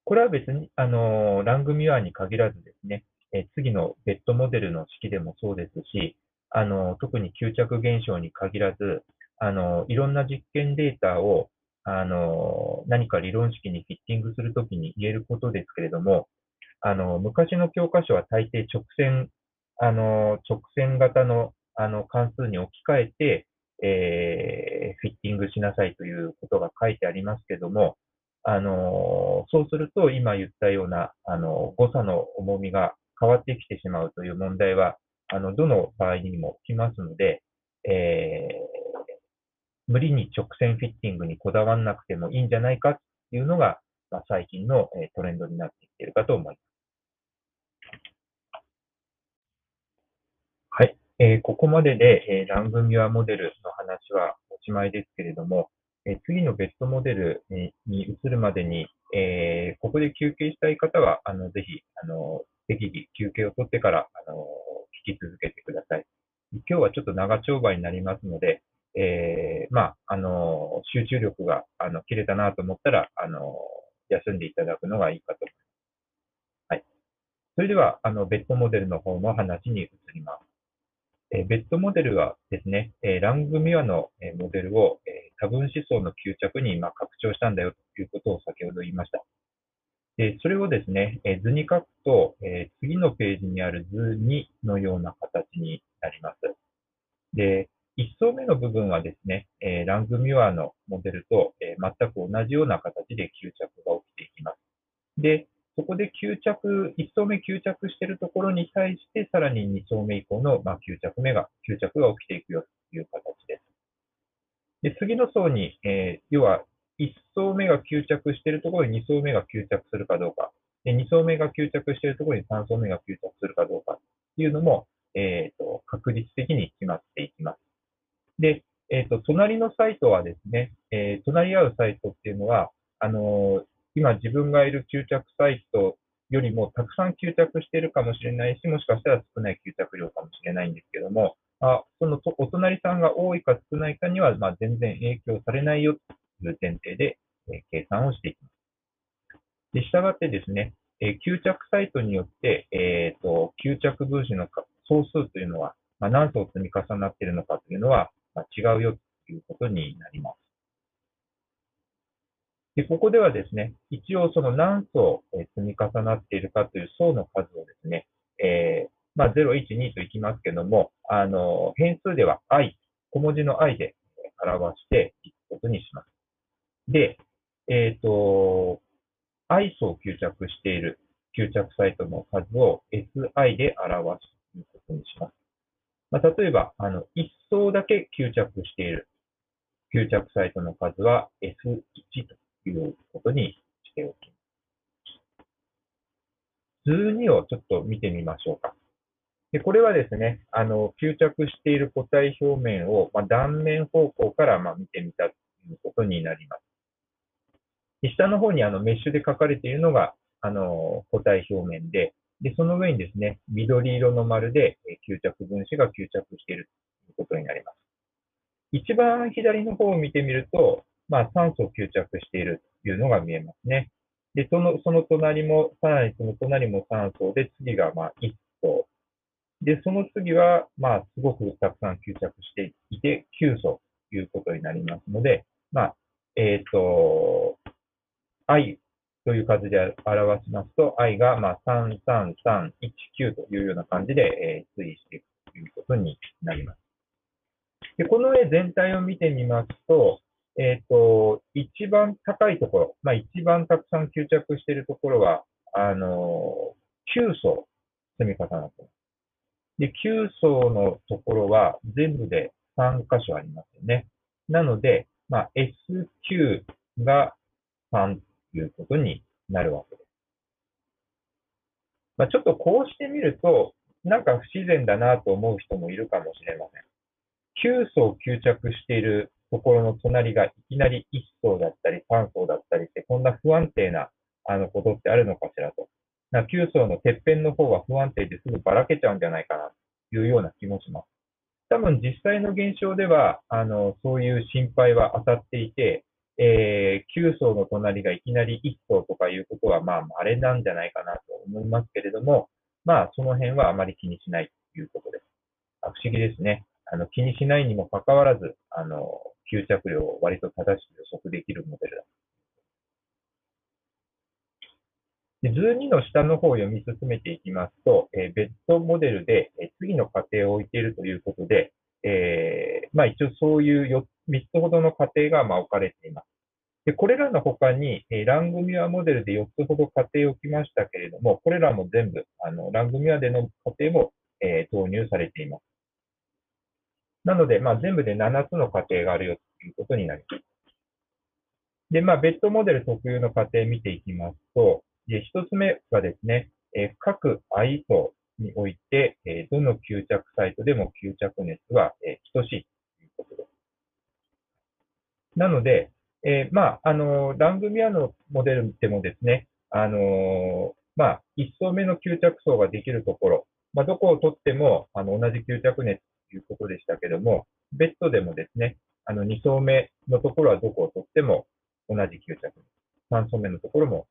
Speaker 1: これは別に、あの、ラングミュアに限らずですね、え次のベッドモデルの式でもそうですし、あの、特に吸着現象に限らず、あの、いろんな実験データを、あの、何か理論式にフィッティングするときに言えることですけれども、あの、昔の教科書は大抵直線、あの、直線型の、あの、関数に置き換えて、えー、フィッティングしなさいということが書いてありますけども、あの、そうすると今言ったような、あの、誤差の重みが変わってきてしまうという問題は、あの、どの場合にも起きますので、えー、無理に直線フィッティングにこだわらなくてもいいんじゃないかというのが、まあ、最近のトレンドになってきているかと思います。はい。えー、ここまでで、えー、ラングミュアモデルの話はおしまいですけれども、え、次のベストモデルに移るまでに、えー、ここで休憩したい方は、あの、ぜひ、あの、適宜休憩を取ってから、あの、聞き続けてください。今日はちょっと長丁場になりますので、えー、まあ、あの、集中力が、あの、切れたなと思ったら、あの、休んでいただくのがいいかと思います。はい。それでは、あの、ベッドモデルの方の話に移ります。えベッドモデルはですね、えラングミュアの、えモデルを、え多分思想の吸着に、ま拡張したんだよということを先ほど言いました。でそれをですね、え図に書くと、え次のページにある図2のような形になります。で、1層目の部分はですね、えラングミュアのモデルと、え全く同じような形で吸着が起きていきます。で、そこで吸着、1層目吸着しているところに対して、さらに2層目以降の、まあ、吸着目が、吸着が起きていくよという形です。で、次の層に、えー、要は、1層目が吸着しているところに2層目が吸着するかどうか、で2層目が吸着しているところに3層目が吸着するかどうかというのも、えーと、確実的に決まっていきます。で、えーと、隣のサイトはですね、えー、隣り合うサイトっていうのは、あの今自分がいる吸着サイトよりもたくさん吸着しているかもしれないし、もしかしたら少ない吸着量かもしれないんですけども、あそのお隣さんが多いか少ないかには、まあ、全然影響されないよという前提で、え、計算をしていきます。で、従ってですね、え、吸着サイトによって、えーと、吸着分子の総数というのは、まあ、何層積み重なっているのかというのは、まあ、違うよということになります。で、ここではですね、一応その何層積み重なっているかという層の数をですね、えー、まあ、0、1、2といきますけども、あの、変数では i、小文字の i で表していくことにします。で、えっ、ー、と、i 層吸着している吸着サイトの数を si で表すということにします。まあ、例えば、あの、1層だけ吸着している吸着サイトの数は S1 ということにしておきます。図2をちょっと見てみましょうか。でこれはですね、あの、吸着している固体表面を、まあ、断面方向からま見てみたということになります。下の方にあのメッシュで書かれているのが、あの、固体表面で、で、その上にですね、緑色の丸で吸着分子が吸着しているということになります。一番左の方を見てみると、まあ、酸素を吸着しているというのが見えますね。で、その、その隣も、さらにその隣も酸素で、次が、まあ、1層。で、その次は、まあ、すごくたくさん吸着していて、9層ということになりますので、まあ、えっ、ー、と、I という数で表しますと、I が、まあ、33319というような感じで、えー、推移していくということになります。で、この絵全体を見てみますと、えっ、ー、と、一番高いところ、まあ、一番たくさん吸着しているところは、あの、9層積み重なっています。で、9層のところは全部で3箇所ありますよね。なので、まあ、S9 が3ということになるわけです。まあ、ちょっとこうしてみると、なんか不自然だなと思う人もいるかもしれません。9層吸着しているところの隣がいきなり1層だったり3層だったりして、こんな不安定なあのことってあるのかしらと。9層のてっぺんの方は不安定ですぐばらけちゃうんじゃないかなというような気もします。多分実際の現象では、あの、そういう心配は当たっていて、えー、9層の隣がいきなり1層とかいうことは、まあ、稀なんじゃないかなと思いますけれども、まあ、その辺はあまり気にしないということです。不思議ですね。あの、気にしないにもかかわらず、あの、吸着量を割と正しく予測できるモデルだ。で図2の下の方を読み進めていきますと、えー、ベッドモデルで、え、次の過程を置いているということで、え、まあ一応そういう3つほどの過程がま置かれています。で、これらの他に、えー、ラングミュアモデルで4つほど過程を置きましたけれども、これらも全部、あの、ラングミュアでの過程も、え、投入されています。なので、まあ、全部で7つの過程があるよということになります。で、まあ、ベッドモデル特有の過程見ていきますと、で一つ目はですね、え各 I 層において、えどの吸着サイトでも吸着熱は、え等しいということです。なので、えー、まあ、あの、ラングミアのモデルでもですね、あのまあ、1層目の吸着層ができるところ、まあ、どこを取っても、あの、同じ吸着熱ということでしたけども、ベッドでもですね、あの2層目のところはどこを取っても同じ吸着熱。3層目のところも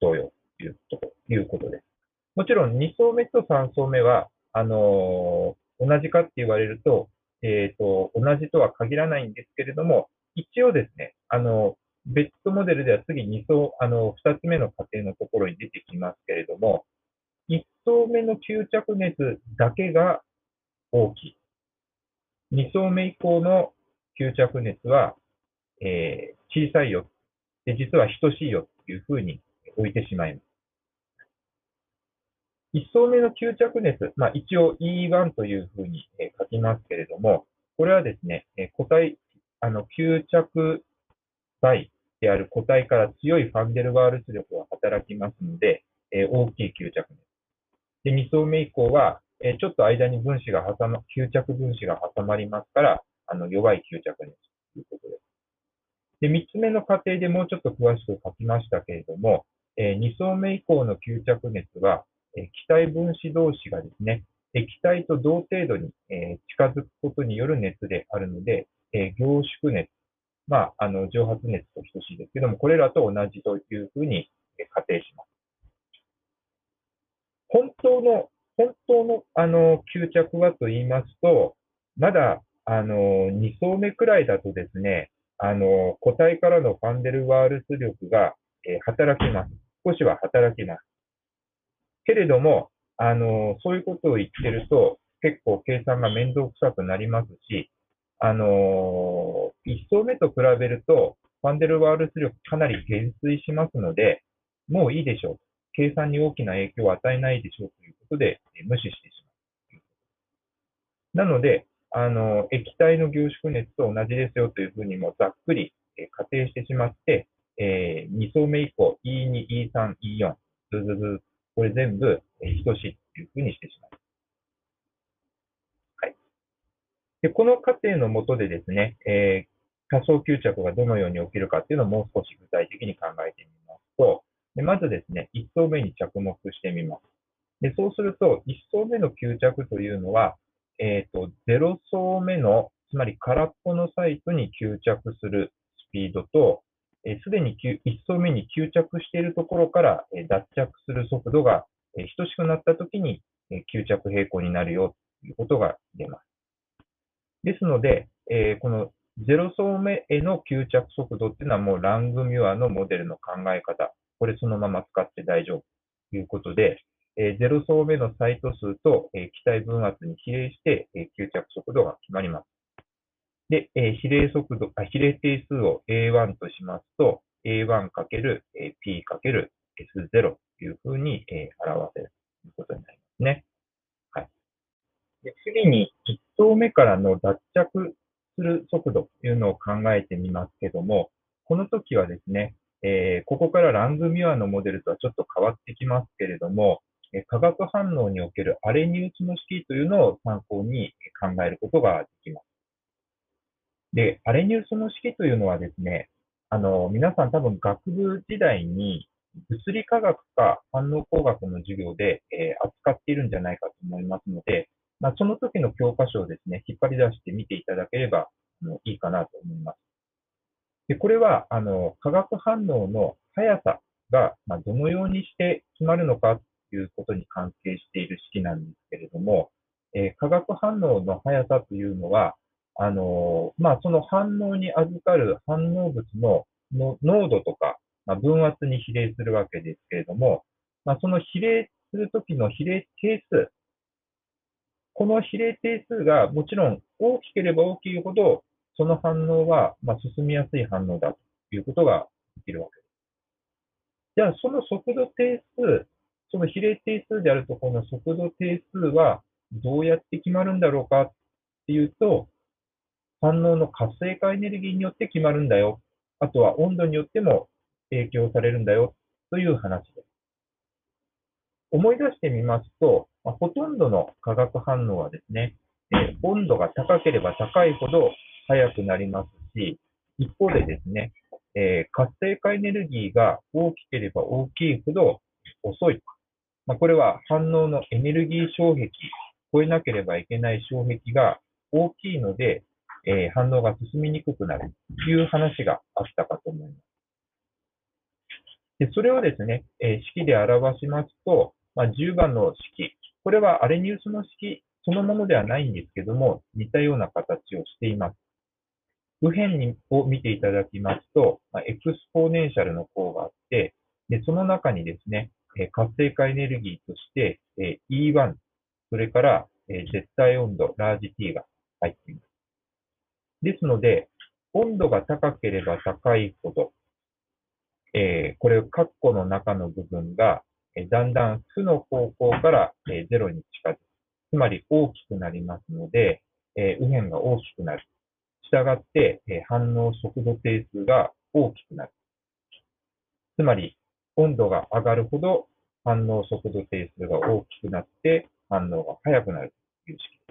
Speaker 1: 同様というということです。もちろん2層目と3層目は、あのー、同じかって言われると、えっ、ー、と、同じとは限らないんですけれども、一応ですね、あの、ベッドモデルでは次2層、あの、2つ目の過程のところに出てきますけれども、1層目の吸着熱だけが大きい。2層目以降の吸着熱は、えー、小さいよ。で、実は等しいよというふうに置いてしまいます。1層目の吸着熱、まあ、一応 E1 というふうに書きますけれども、これはですね、固体、あの、吸着剤である固体から強いファンデルワールス力が働きますので、大きい吸着熱。で、2層目以降は、ちょっと間に分子が挟ま、吸着分子が挟まりますから、あの、弱い吸着熱ということです。で、3つ目の過程でもうちょっと詳しく書きましたけれども、え、2層目以降の吸着熱は、え、気体分子同士がですね、液体と同程度に、え、近づくことによる熱であるので、え凝縮熱、まあ、あの、蒸発熱と等しいですけども、これらと同じというふうに仮定します。本当の、本当の、あの、吸着はと言いますと、まだ、あの、2層目くらいだとですね、あの、固体からのファンデルワールス力が、え働きます。少しは働きます。けれども、あの、そういうことを言ってると、結構計算が面倒くさくなりますし、あの、1層目と比べると、ファンデルワールス力かなり減衰しますので、もういいでしょう。計算に大きな影響を与えないでしょうということで、無視してしまう。なので、あの、液体の凝縮熱と同じですよというふうにもざっくり仮定してしまって、えー、2層目以降、E2、E3、E4、ずずず、これ全部、等しいというふうにしてしまう。はい。で、この過程のもとでですね、えー、多層吸着がどのように起きるかっていうのをもう少し具体的に考えてみますと、でまずですね、1層目に着目してみます。でそうすると、1層目の吸着というのは、えっ、ー、と、0層目の、つまり空っぽのサイトに吸着するスピードと、すでに1層目に吸着しているところから脱着する速度が等しくなったときに吸着平行になるよということが出ます。ですので、この0層目への吸着速度っていうのはもうラングミュアのモデルの考え方。これそのまま使って大丈夫ということで、0層目のサイト数と気体分圧に比例して吸着速度が決まります。で、比例速度、比例定数を A1 としますと、A1 かける P かける S0 というふうに表せるということになりますね。はい。で次に1層目からの脱着する速度というのを考えてみますけども、この時はですね、え、ここからラングミュアのモデルとはちょっと変わってきますけれども、化学反応におけるアレニウスの式というのを参考に考えることができます。で、アレニウスの式というのはですね、あの、皆さん多分学部時代に物理化学か反応工学の授業で、えー、扱っているんじゃないかと思いますので、まあ、その時の教科書をですね、引っ張り出して見ていただければあのいいかなと思います。で、これは、あの、化学反応の速さが、まあ、どのようにして決まるのかということに関係している式なんですけれども、えー、化学反応の速さというのは、あの、まあ、その反応に預かる反応物のの濃度とか、まあ、分圧に比例するわけですけれども、まあ、その比例するときの比例係数、この比例定数がもちろん大きければ大きいほど、その反応はま進みやすい反応だということができるわけです。じゃあ、その速度定数、その比例定数であるところの速度定数はどうやって決まるんだろうかっていうと、反応の活性化エネルギーによって決まるんだよ。あとは温度によっても影響されるんだよという話です。思い出してみますと、まあ、ほとんどの化学反応はですね、えー、温度が高ければ高いほど速くなりますし、一方でですね、えー、活性化エネルギーが大きければ大きいほど遅い。まあ、これは反応のエネルギー障壁、超えなければいけない障壁が大きいので、えー、反応が進みにくくなるという話があったかと思います。でそれをですね、えー、式で表しますと、まあ、10番の式、これはアレニウスの式そのものではないんですけども、似たような形をしています。右辺にを見ていただきますと、まあ、エクスポーネンシャルの項があって、でその中にですね、え活性化エネルギーとして、え E1、それから、え絶対温度、ラージ T が入っています。ですので、温度が高ければ高いほど、えー、これ、括弧の中の部分が、えだんだん負の方向から、えゼロに近づく。つまり大きくなりますので、え右辺が大きくなる。したがって、え反応速度定数が大きくなる。つまり、温度が上がるほど反応速度定数が大きくなって反応が速くなるという式です。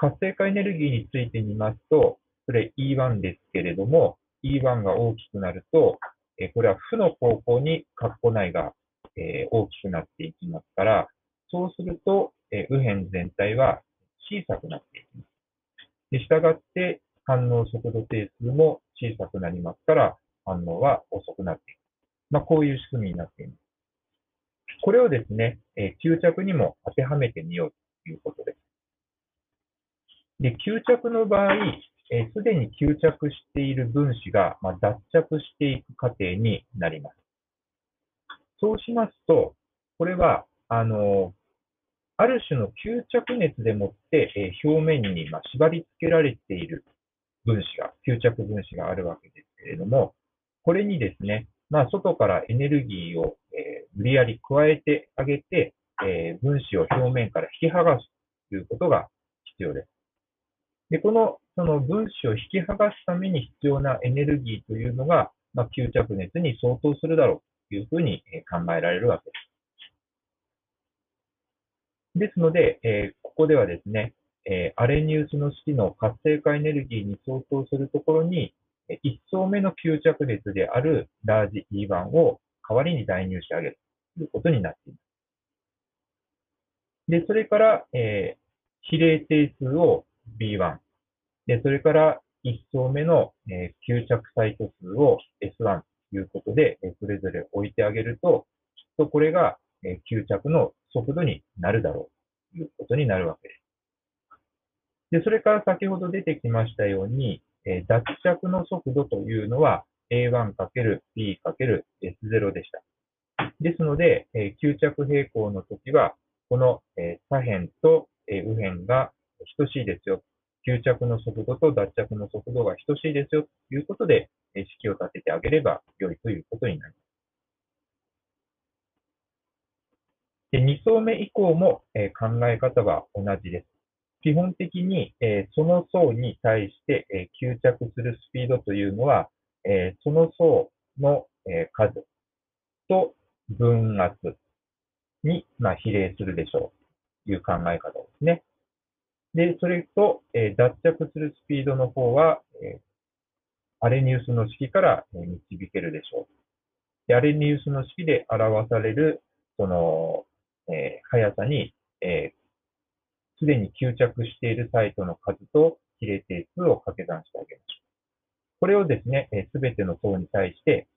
Speaker 1: 活性化エネルギーについて見ますと、それ E1 ですけれども、E1 が大きくなると、えこれは負の方向に括弧内が、え大きくなっていきますから、そうすると、え右辺全体は小さくなっていきます。で、従って反応速度定数も小さくなりますから、反応は遅くなっていく。まあ、こういう仕組みになっています。これをですね、え吸着にも当てはめてみようということで。吸着の場合、すでに吸着している分子が、ま、脱着していく過程になります。そうしますと、これは、あの、ある種の吸着熱でもって、え表面に、ま縛り付けられている分子が、吸着分子があるわけですけれども、これにですね、まあ、外からエネルギーを、え、無理やり加えてあげて、え、分子を表面から引き剥がすということが必要です。で、この、その分子を引き剥がすために必要なエネルギーというのが、まあ、吸着熱に相当するだろうというふうに考えられるわけです。ですので、えー、ここではですね、えー、アレニウスの式の活性化エネルギーに相当するところに、1層目の吸着列であるラージ E1 を代わりに代入してあげるということになっています。で、それから、えー、比例定数を B1。で、それから1層目の、えー、吸着サイト数を S1 ということで、え、それぞれ置いてあげると、きっとこれが、え、吸着の速度になるだろうということになるわけです。で、それから先ほど出てきましたように、え脱着の速度というのは A1×P×S0 でした。ですので、え吸着平行の時は、この、え左辺と、え右辺が等しいですよ。吸着の速度と脱着の速度が等しいですよということで、え式を立ててあげれば良いということになります。で2層目以降も、え考え方は同じです。基本的に、えその層に対して、え吸着するスピードというのは、えその層の、え数と分圧に、まあ、比例するでしょうという考え方ですね。で、それと、え脱着するスピードの方は、えアレニウスの式から、え導けるでしょう。でアレニウスの式で表される、その、え速さに、えすでに吸着しているサイトの数と比例定数を掛け算してあげましょう。これをですね、すべての層に対して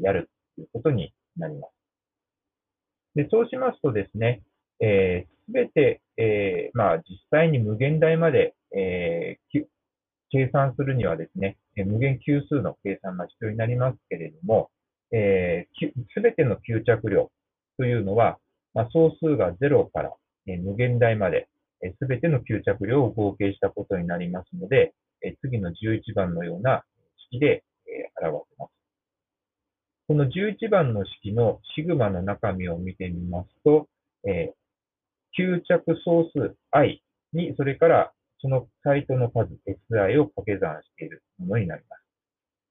Speaker 1: やるということになります。でそうしますとですね、す、え、べ、て、えー、まあ、実際に無限大まで、えー、計算するにはですね、無限級数の計算が必要になりますけれども、す、えー、べ、ての吸着量というのは、まあ、総数が0から、え無限大まで、すべての吸着量を合計したことになりますので、え次の11番のような式でえ表せます。この11番の式のシグマの中身を見てみますと、え吸着総数 i に、それからそのサイトの数 si を掛け算しているものになります。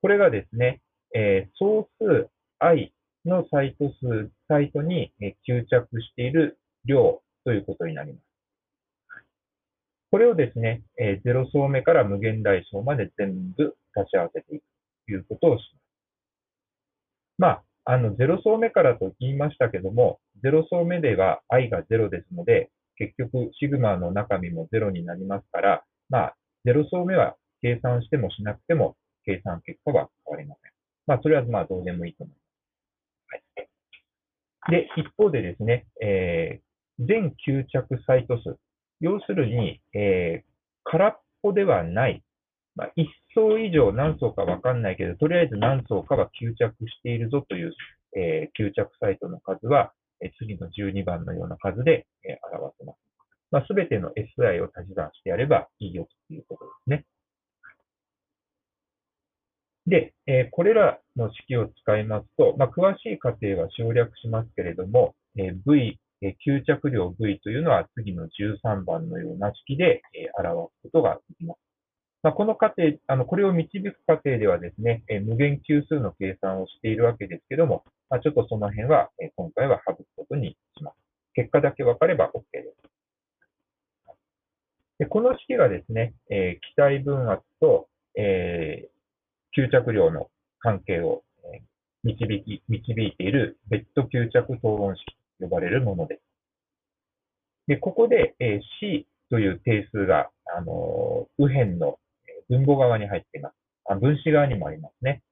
Speaker 1: これがですね、え総数 i のサイト数、サイトに吸着している量ということになります。これをですね、え0層目から無限大層まで全部足し合わせていくということをします。まあ、あの、0層目からと言いましたけども、0層目では i が0ですので、結局、シグマの中身も0になりますから、まあ、0層目は計算してもしなくても、計算結果は変わりません。まあ、それはまあ、どうでもいいと思います。はい。で、一方でですね、えー、全吸着サイト数。要するに、えー、空っぽではない、まあ、1層以上何層かわかんないけど、とりあえず何層かは吸着しているぞという、えー、吸着サイトの数は、えー、次の12番のような数で、えー、表せます。まあ、すべての SI を足し算してやればいいよということですね。で、えー、これらの式を使いますと、まあ、詳しい過程は省略しますけれども、えー、V え吸着量 V というのは次の13番のような式で、え表すことができます。まあ、この過程、あの、これを導く過程ではですね、え無限級数の計算をしているわけですけども、まあ、ちょっとその辺は、え今回は省くことにします。結果だけ分かれば OK です。でこの式がですね、え気体分圧と、え吸着量の関係を導き、導いているベッド吸着討論式と呼ばれるものです。で、ここで、え C という定数が、あの右辺の分母側に入っています。あ分子側にもありますね。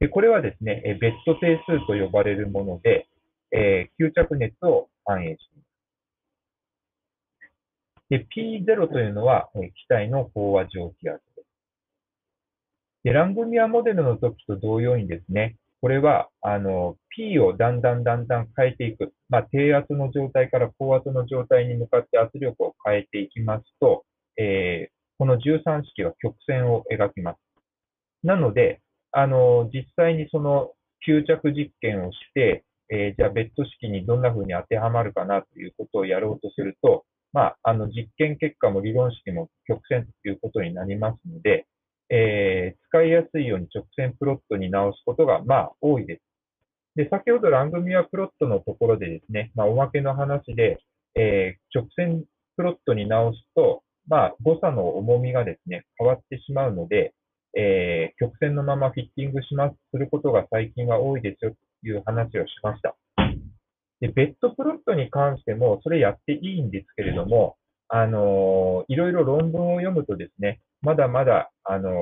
Speaker 1: で、これはですね、ベッド定数と呼ばれるもので、えー、吸着熱を反映しています。で、P0 というのは、えー、気体の飽和蒸気圧です。で、ラングミアモデルの時と同様にですね、これは、あの、P をだんだんだんだん変えていく。まあ、低圧の状態から高圧の状態に向かって圧力を変えていきますと、えー、この13式は曲線を描きます。なので、あの、実際にその吸着実験をして、えー、じゃあベッド式にどんな風に当てはまるかなということをやろうとすると、まあ、あの実験結果も理論式も曲線ということになりますので、えー、使いやすいように直線プロットに直すことが、まあ、多いです。で、先ほどラングミアプロットのところでですね、まあ、おまけの話で、えー、直線プロットに直すと、まあ、誤差の重みがですね、変わってしまうので、えー、曲線のままフィッティングします、することが最近は多いですよという話をしました。で、ベッドプロットに関しても、それやっていいんですけれども、あのー、いろいろ論文を読むとですね、まだまだ、あのー、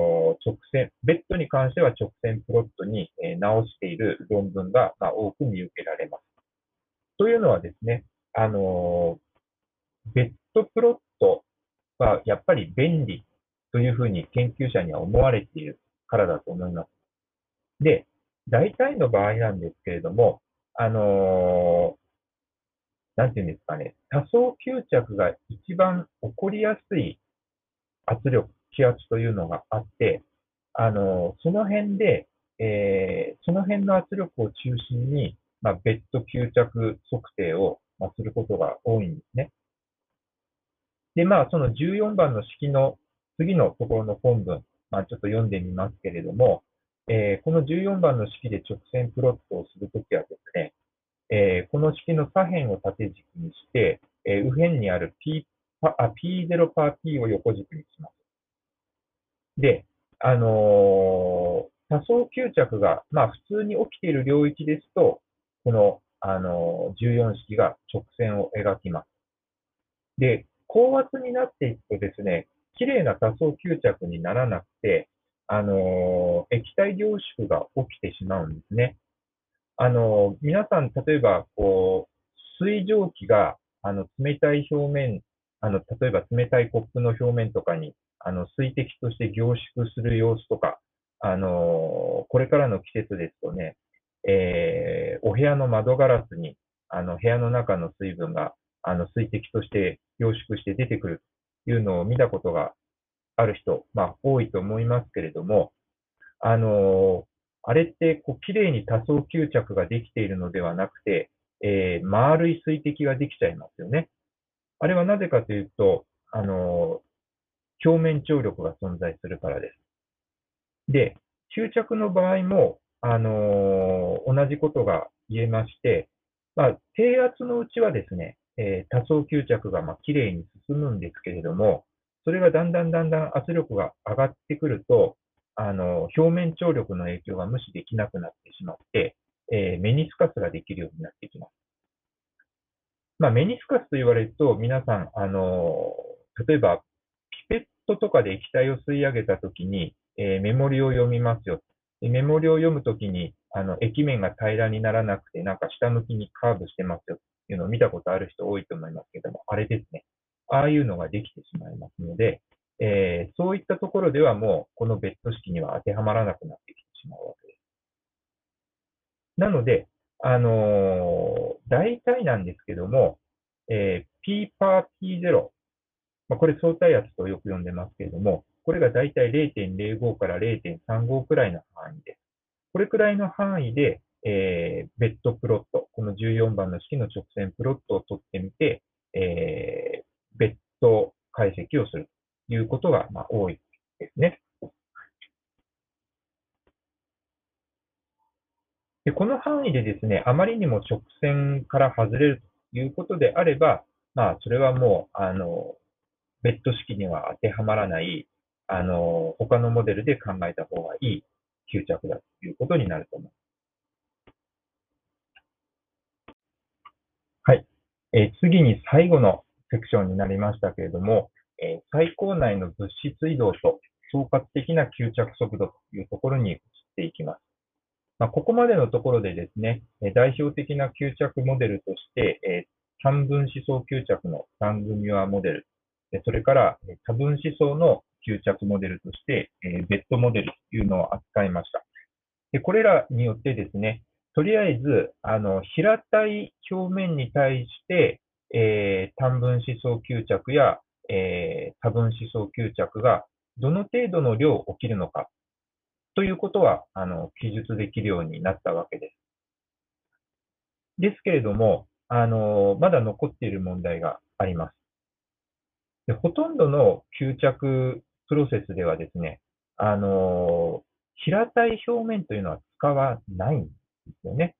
Speaker 1: 直線、ベッドに関しては直線プロットに、え、直している論文が、まあ、多く見受けられます。というのはですね、あのベッドプロットはやっぱり便利というふうに研究者には思われているからだと思います。で、大体の場合なんですけれども、あのー、なんていうんですかね、多層吸着が一番起こりやすい圧力、気圧というのがあって、あのー、その辺で、えー、その辺の圧力を中心に、まあ、ベッド吸着測定を、まあ、することが多いんですね。で、まあ、その14番の式の次のところの本文、まあ、ちょっと読んでみますけれども、えー、この14番の式で直線プロットをするときはですね、えー、この式の左辺を縦軸にして、えー、右辺にある P あ P0 パー P を横軸にします。で、あの、多層吸着が、まあ、普通に起きている領域ですと、この、あの、14式が直線を描きます。で、高圧になっていくとですね、綺麗な多層吸着にならなくて、あのー、液体凝縮が起きてしまうんですね。あのー、皆さん、例えば、こう、水蒸気が、あの、冷たい表面、あの、例えば冷たいコップの表面とかに、あの、水滴として凝縮する様子とか、あのー、これからの季節ですとね、え、お部屋の窓ガラスに、あの、部屋の中の水分が、あの、水滴として凝縮して出てくるというのを見たことがある人、まあ、多いと思いますけれども、あのあれってこう綺麗に多層吸着ができているのではなくて、えー、丸い水滴ができちゃいますよね。あれはなぜかというと、あの表面張力が存在するからです。で、吸着の場合も、あの同じことが言えまして、まあ、低圧のうちはですね、えー、多層吸着がまあ綺麗に進むんですけれども、それがだんだんだんだん圧力が上がってくると、あの、表面張力の影響が無視できなくなってしまって、えー、メニスカスができるようになってきます。まあ、メニスカスと言われると、皆さん、あの、例えば、ピペットとかで液体を吸い上げたときに、えー、メモリを読みますよ。メモリを読むときに、あの、液面が平らにならなくて、なんか下向きにカーブしてますよ。いうのを見たことある人多いと思いますけども、あれですね。ああいうのができてしまいますので、えー、そういったところではもう、このベッド式には当てはまらなくなってきてしまうわけです。なので、あのー、大体なんですけども、えー、P パー P0、まあ、これ相対圧とよく呼んでますけれども、これが大体0.05から0.35くらいの範囲です。これくらいの範囲で、えー、ベッドプロット、この14番の式の直線プロットを取ってみて、えー、ベッド解析をするということが、まあ、多いですね。でこの範囲でですね、あまりにも直線から外れるということであれば、まあ、それはもう、あの、ベッド式には当てはまらない、あの、他のモデルで考えた方がいい吸着だということになると思います。はい。え、次に最後のセクションになりましたけれども、えー、最高内の物質移動と総括的な吸着速度というところに移っていきます。まあ、ここまでのところでですね、代表的な吸着モデルとして、え、単分子層吸着のタングミュアモデル、それから多分子層の吸着モデルとして、ベッドモデルというのを扱いました。でこれらによってですね、とりあえず、あの、平たい表面に対して、えー、単分子層吸着や、えー、多分子層吸着がどの程度の量起きるのかということは、あの、記述できるようになったわけです。ですけれども、あの、まだ残っている問題があります。でほとんどの吸着プロセスではですね、あの、平たい表面というのは使わないんですですよね。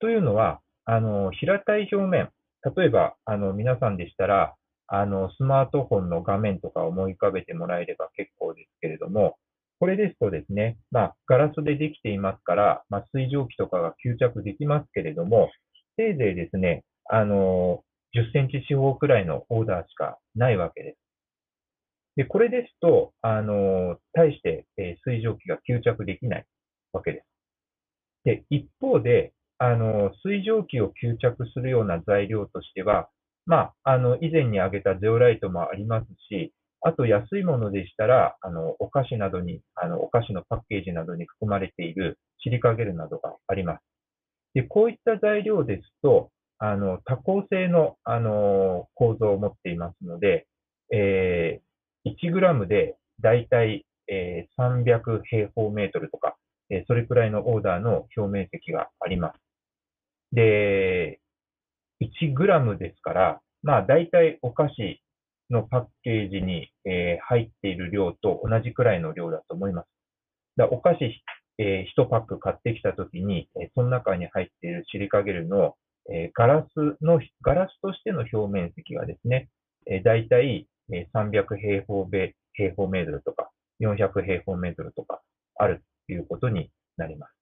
Speaker 1: というのは、あの、平たい表面、例えば、あの、皆さんでしたら、あの、スマートフォンの画面とか思い浮かべてもらえれば結構ですけれども、これですとですね、まあ、ガラスでできていますから、まあ、水蒸気とかが吸着できますけれども、せいぜいですね、あの、10センチ四方くらいのオーダーしかないわけです。で、これですと、あの、対して、え、水蒸気が吸着できないわけです。で、一方で、あの、水蒸気を吸着するような材料としては、まあ、あの、以前に挙げたゼオライトもありますし、あと安いものでしたら、あの、お菓子などに、あの、お菓子のパッケージなどに含まれているシリカゲルなどがあります。で、こういった材料ですと、あの、多項性の、あの、構造を持っていますので、えー、1グラムでだいたい、300平方メートルとか、え、それくらいのオーダーの表面積があります。で、1グラムですから、まあ、だいたいお菓子のパッケージに、え、入っている量と同じくらいの量だと思います。だお菓子、え、1パック買ってきたときに、え、その中に入っているシリカゲルの、え、ガラスの、ガラスとしての表面積がですね、えー、だいたい300平方平方メートルとか、400平方メートルとかあるいうことになります。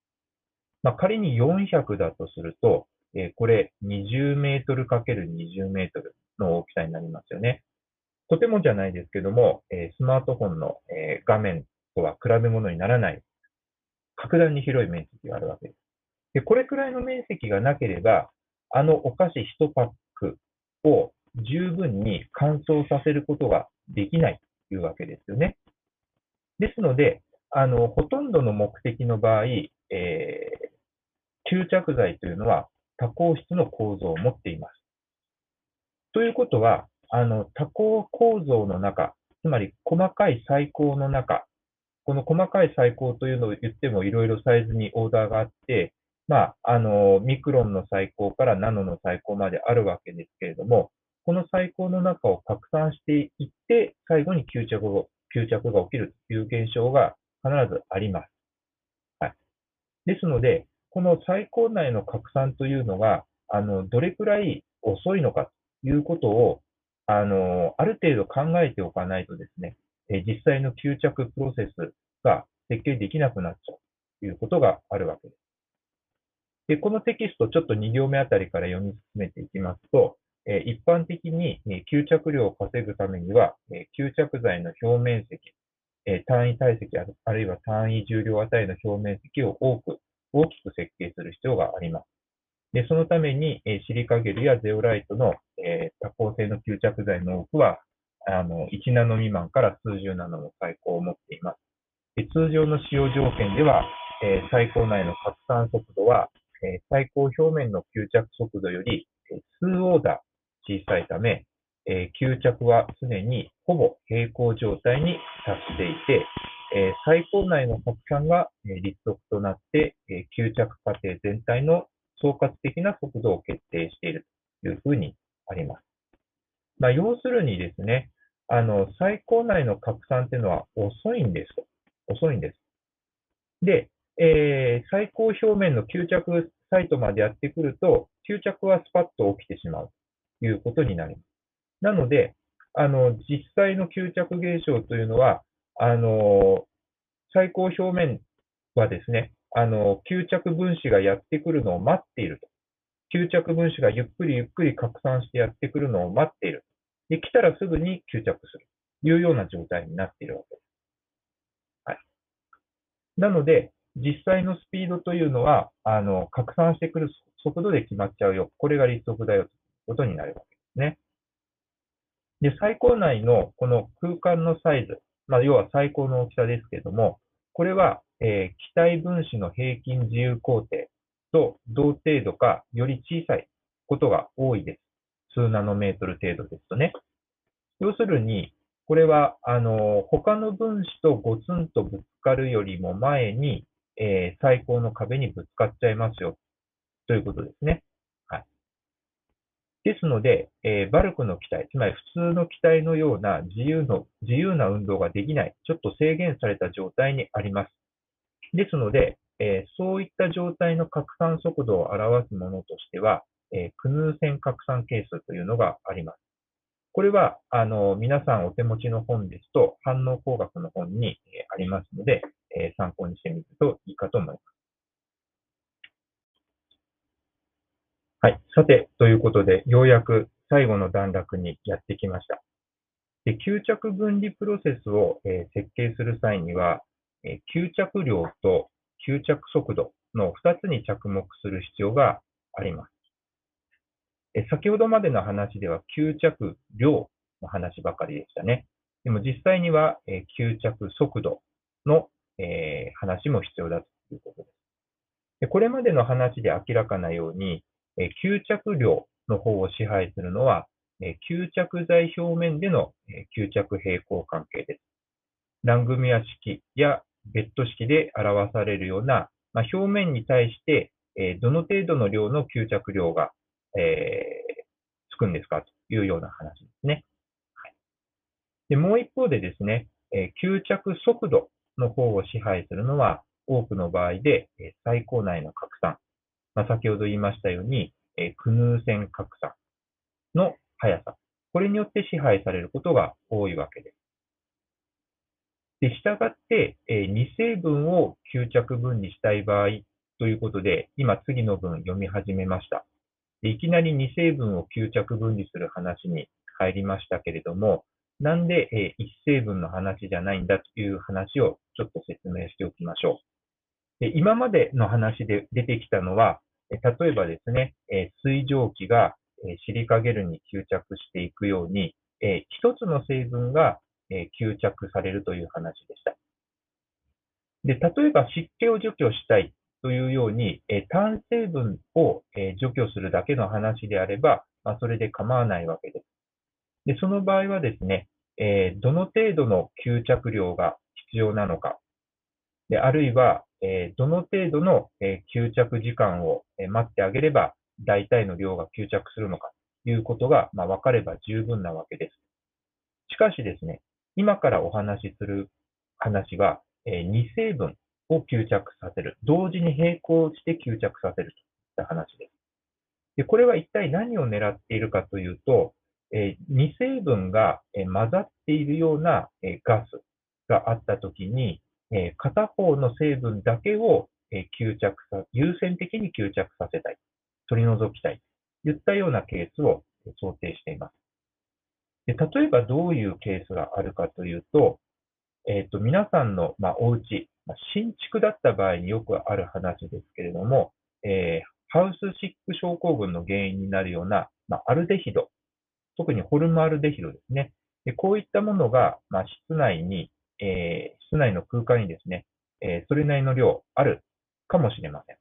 Speaker 1: まあ、仮に400だとすると、えー、これ20メートル ×20 メートルの大きさになりますよね。とてもじゃないですけども、えー、スマートフォンの、えー、画面とは比べ物にならない、格段に広い面積があるわけです。で、これくらいの面積がなければ、あのお菓子1パックを十分に乾燥させることができないというわけですよね。ですので、あの、ほとんどの目的の場合、えー、吸着剤というのは多項質の構造を持っています。ということは、あの、多項構造の中、つまり細かい最高の中、この細かい最高というのを言ってもいろいろサイズにオーダーがあって、まあ、あの、ミクロンの最高からナノの最高まであるわけですけれども、この最高の中を拡散していって、最後に吸着を吸着が起きるという現象が必ずあります。はい。ですので、この最高内の拡散というのが、あの、どれくらい遅いのかということを、あの、ある程度考えておかないとですね、え実際の吸着プロセスが設計できなくなっちゃうということがあるわけです。で、このテキストちょっと2行目あたりから読み進めていきますと、え一般的に、え吸着量を稼ぐためには、え吸着剤の表面積、え単位体積あるいは単位重量値の表面積を多く、大きく設計する必要があります。で、そのために、えシリカゲルやゼオライトの、え多項性の吸着剤の多くは、あの、1ナノ未満から数十ナノの最高を持っています。で通常の使用条件では、え最高内の拡散速度は、え最高表面の吸着速度より、え数オーダー小さいため、え吸着は常にほぼ平行状態に達していて、え最高内の拡散が、え立足となって、え吸着過程全体の総括的な速度を決定しているというふうにあります。まあ、要するにですね、あの、最高内の拡散っていうのは遅いんです。遅いんです。で、えー、最高表面の吸着サイトまでやってくると、吸着はスパッと起きてしまうということになります。なので、あの、実際の吸着現象というのは、あの、最高表面はですね、あの、吸着分子がやってくるのを待っていると。吸着分子がゆっくりゆっくり拡散してやってくるのを待っている。で、来たらすぐに吸着する。というような状態になっているわけです。はい。なので、実際のスピードというのは、あの、拡散してくる速度で決まっちゃうよ。これが立速だよということになるわけですね。で、最高内のこの空間のサイズ、まあ、要は最高の大きさですけれども、これは、えー、気体分子の平均自由工程と同程度かより小さいことが多いです。数ナノメートル程度ですとね。要するに、これは、あの、他の分子とゴツンとぶつかるよりも前に、えー、最高の壁にぶつかっちゃいますよ。ということですね。ですので、えー、バルクの気体、つまり普通の気体のような自由の、自由な運動ができない、ちょっと制限された状態にあります。ですので、えー、そういった状態の拡散速度を表すものとしては、えー、クヌーセン拡散係数というのがあります。これは、あの、皆さんお手持ちの本ですと、反応工学の本に、えありますので、え参考にしてみるといいかと思います。はい。さて、ということで、ようやく最後の段落にやってきました。で吸着分離プロセスを、え設計する際には、え吸着量と吸着速度の2つに着目する必要があります。え先ほどまでの話では吸着量の話ばかりでしたね。でも実際には、え吸着速度の、え話も必要だということです。でこれまでの話で明らかなように、え吸着量の方を支配するのは、え吸着剤表面での、え吸着平行関係です。ラングミア式やベッド式で表されるような、まあ、表面に対して、えどの程度の量の吸着量がえー、つくんですか？というような話ですね。はい、でもう一方でですね、え、吸着速度の方を支配するのは、多くの場合で、えー、最高内の拡散、まあ、先ほど言いましたように、えー、クヌーセン拡散の速さ、これによって支配されることが多いわけです。で、従って、えー、2成分を吸着分離したい場合ということで、今次の文読み始めました。でいきなり2成分を吸着分離する話に入りましたけれども、なんで、え1成分の話じゃないんだという話をちょっと説明しておきましょう。で今までの話で出てきたのは、例えばですね、水蒸気がシリカゲルに吸着していくように、一つの成分が吸着されるという話でした。で、例えば湿気を除去したいというように、え単成分を、除去するだけの話であれば、まあ、それで構わないわけです。で、その場合はですね、えどの程度の吸着量が必要なのか、であるいは、えどの程度の、え吸着時間を、え待ってあげれば、大体の量が吸着するのかということが、まあ、分かれば十分なわけです。しかしですね、今からお話しする話は、え2成分を吸着させる。同時に並行して吸着させるといった話です。でこれは一体何を狙っているかというと、え2成分が、え混ざっているような、えガスがあったときに、え片方の成分だけを、え吸着さ、優先的に吸着させたい。取り除きたい。といったようなケースを想定しています。で例えばどういうケースがあるかというと、えっ、ー、と、皆さんの、まあ、お家、ま、新築だった場合によくある話ですけれども、えー、ハウスシック症候群の原因になるような、まあ、アルデヒド、特にホルムアルデヒドですね。でこういったものが、まあ、室内に、え、室内の空間にですね、え、それなりの量あるかもしれません。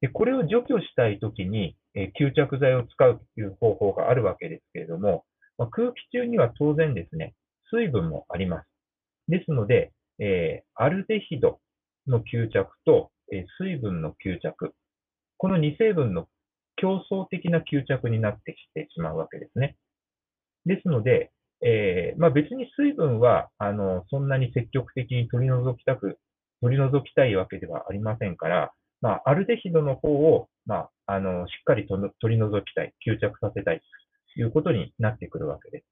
Speaker 1: でこれを除去したいときに、え、吸着剤を使うという方法があるわけですけれども、まあ、空気中には当然ですね、水分もあります。ですので、えー、アルデヒドの吸着と、え、水分の吸着、この2成分の競争的な吸着になってきてしまうわけですね。ですので、えー、まあ、別に水分はあのそんなに積極的に取り除きたく、取り除きたいわけではありませんから、まあ、アルデヒドの方を、まあ、あのしっかりと取り除きたい、吸着させたいということになってくるわけです。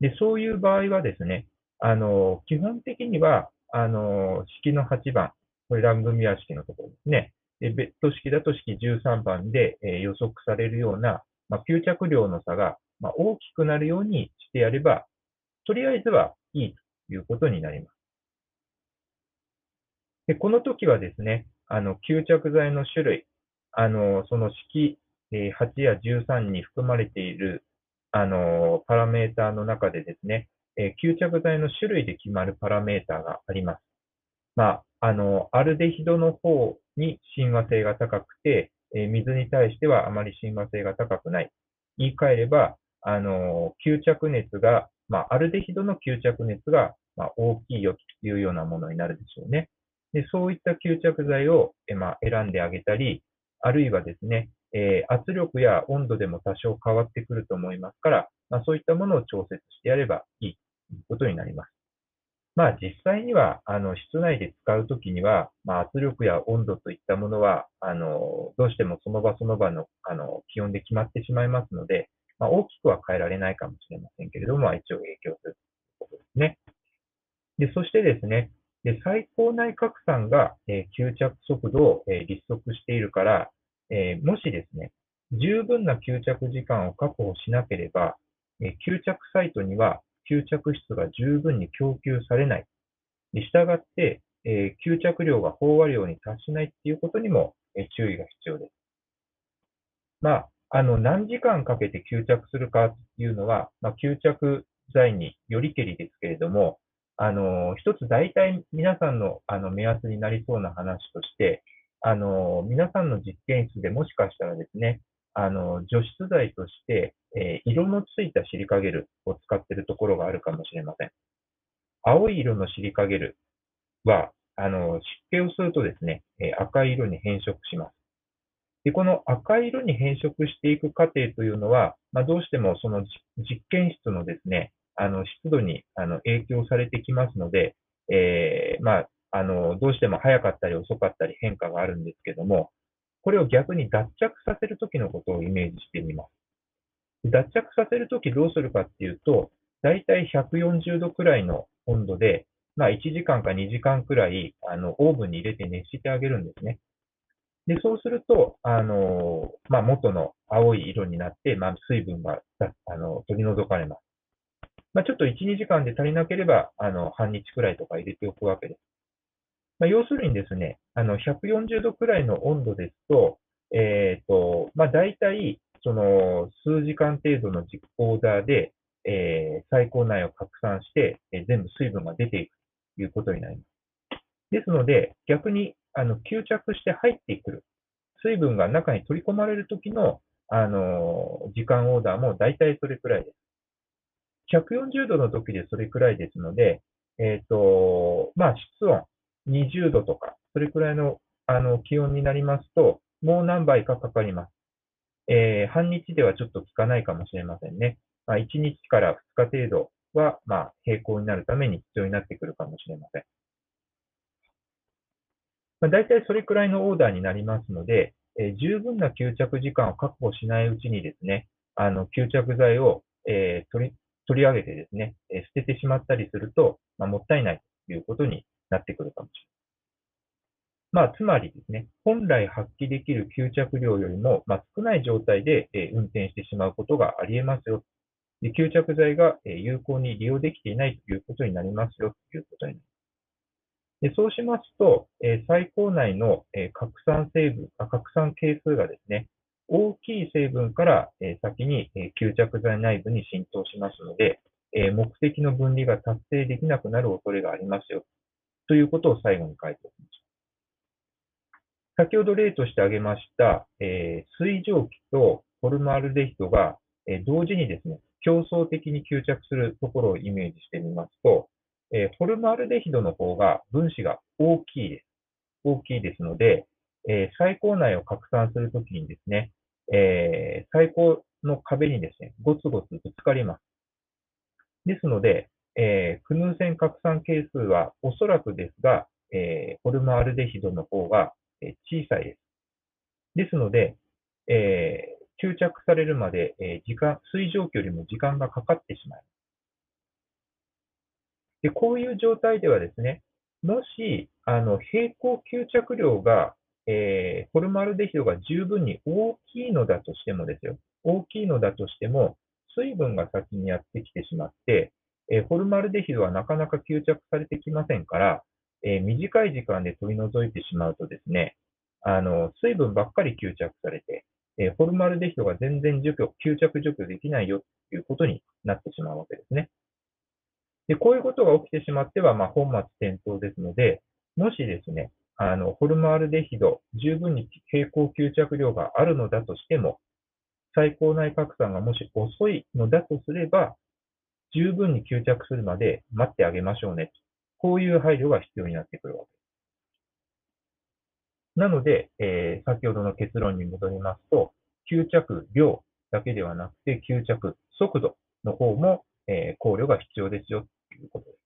Speaker 1: でそういう場合はですね、あの、基本的には、あの、式の8番これラングミア式のところですね。でベッド式だと式13番で、えー予測されるような、まあ、吸着量の差が、まあ、大きくなるようにしてやれば、とりあえずはいいということになります。でこの時はですね、あの吸着剤の種類、あのその式、え8や13に含まれているあのパラメーターの中でですね、え吸着剤の種類で決まるパラメーターがあります。まあ、あのアルデヒドの方に親和性が高くて、え水に対してはあまり親和性が高くない。言い換えれば、あの吸着熱が、まあ、アルデヒドの吸着熱が、まあ、大きいよというようなものになるでしょうね。でそういった吸着剤を、えまあ、選んであげたり、あるいはですね、えー圧力や温度でも多少変わってくると思いますから、まあ、そういったものを調節してやればいいということになります。まあ、実際には、あの、室内で使うときには、まあ、圧力や温度といったものは、あの、どうしてもその場その場の、あの、気温で決まってしまいますので、まあ、大きくは変えられないかもしれませんけれども、一応影響するということですね。で、そしてですね、で最高内拡散が、えー吸着速度を、えー立足しているから、えーもしですね、十分な吸着時間を確保しなければ、え吸着サイトには吸着質が十分に供給されない。に従って、え吸着量が飽和量に達しないっていうことにも、え注意が必要です。まあ、あの、何時間かけて吸着するかっていうのは、まあ、吸着剤によりけりですけれども、あの、一つ大体皆さんのあの目安になりそうな話として、あの、皆さんの実験室でもしかしたらですね、あの、除湿剤として、えー色のついたシリカゲルを使っているところがあるかもしれません。青い色のシリカゲルは、あの、湿気をするとですね、えー赤い色に変色します。で、この赤色に変色していく過程というのは、まあ、どうしてもその実験室のですね、あの湿度にあの影響されてきますので、えーまあ、あのどうしても早かったり遅かったり変化があるんですけども、これを逆に脱着させるときのことをイメージしてみます。脱着させるときどうするかっていうと、だいたい140度くらいの温度で、まあ、1時間か2時間くらいあのオーブンに入れて熱してあげるんですね。で、そうすると、あの、まあ、元の青い色になって、まあ、水分があの取り除かれます。まあ、ちょっと1、2時間で足りなければ、あの、半日くらいとか入れておくわけです。まあ、要するにですね、あの、140度くらいの温度ですと、えっ、と、まあ、大体、その、数時間程度の実オーダーで、えー最高内を拡散して、えー全部水分が出ていくということになります。ですので、逆に、あの、吸着して入ってくる。水分が中に取り込まれるときの、あの、時間オーダーも大体それくらいです。140度の時でそれくらいですので、えっ、と、まあ、室温20度とか、それくらいの、あの、気温になりますと、もう何倍かかかります。えー半日ではちょっと効かないかもしれませんね。まあ、1日から2日程度は、まあ、並行になるために必要になってくるかもしれません。まあ、大体それくらいのオーダーになりますので、えー十分な吸着時間を確保しないうちにですね、あの、吸着剤を、えー取り、取り上げてですね、え捨ててしまったりすると、まあ、もったいないということになってくるかもしれない。まあ、つまりですね、本来発揮できる吸着量よりも、まあ、少ない状態で、え運転してしまうことがあり得ますよ。で吸着剤が、え有効に利用できていないということになりますよということになります。でそうしますと、えー最高内の、えー拡散成分あ、拡散係数がですね、大きい成分から、え先に、え吸着剤内部に浸透しますので、え目的の分離が達成できなくなる恐れがありますよ。ということを最後に書いておきました。先ほど例として挙げました、え水蒸気とホルムアルデヒドが、え同時にですね、競争的に吸着するところをイメージしてみますと、えホルムアルデヒドの方が分子が大きいです。大きいですので、えー最高内を拡散するときにですね、えー最高の壁にですね、ゴツゴツぶつかります。ですので、えークヌーセン拡散係数はおそらくですが、えホルムアルデヒドの方が小さいです。ですので、えー吸着されるまで、え時間、水蒸気よりも時間がかかってしまいます。で、こういう状態ではですね、もし、あの、平行吸着量が、えー、ホルマルデヒドが十分に大きいのだとしてもですよ。大きいのだとしても、水分が先にやってきてしまって、えー、ホルマルデヒドはなかなか吸着されてきませんから、えー、短い時間で取り除いてしまうとですね、あの、水分ばっかり吸着されて、えー、ホルマルデヒドが全然除去、吸着除去できないよということになってしまうわけですね。で、こういうことが起きてしまっては、まあ、本末転倒ですので、もしですね、あの、ホルマルデヒド、十分に平行吸着量があるのだとしても、最高内拡散がもし遅いのだとすれば、十分に吸着するまで待ってあげましょうね。こういう配慮が必要になってくるわけです。なので、えー、先ほどの結論に戻りますと、吸着量だけではなくて、吸着速度の方も、えー、考慮が必要ですよいうことです。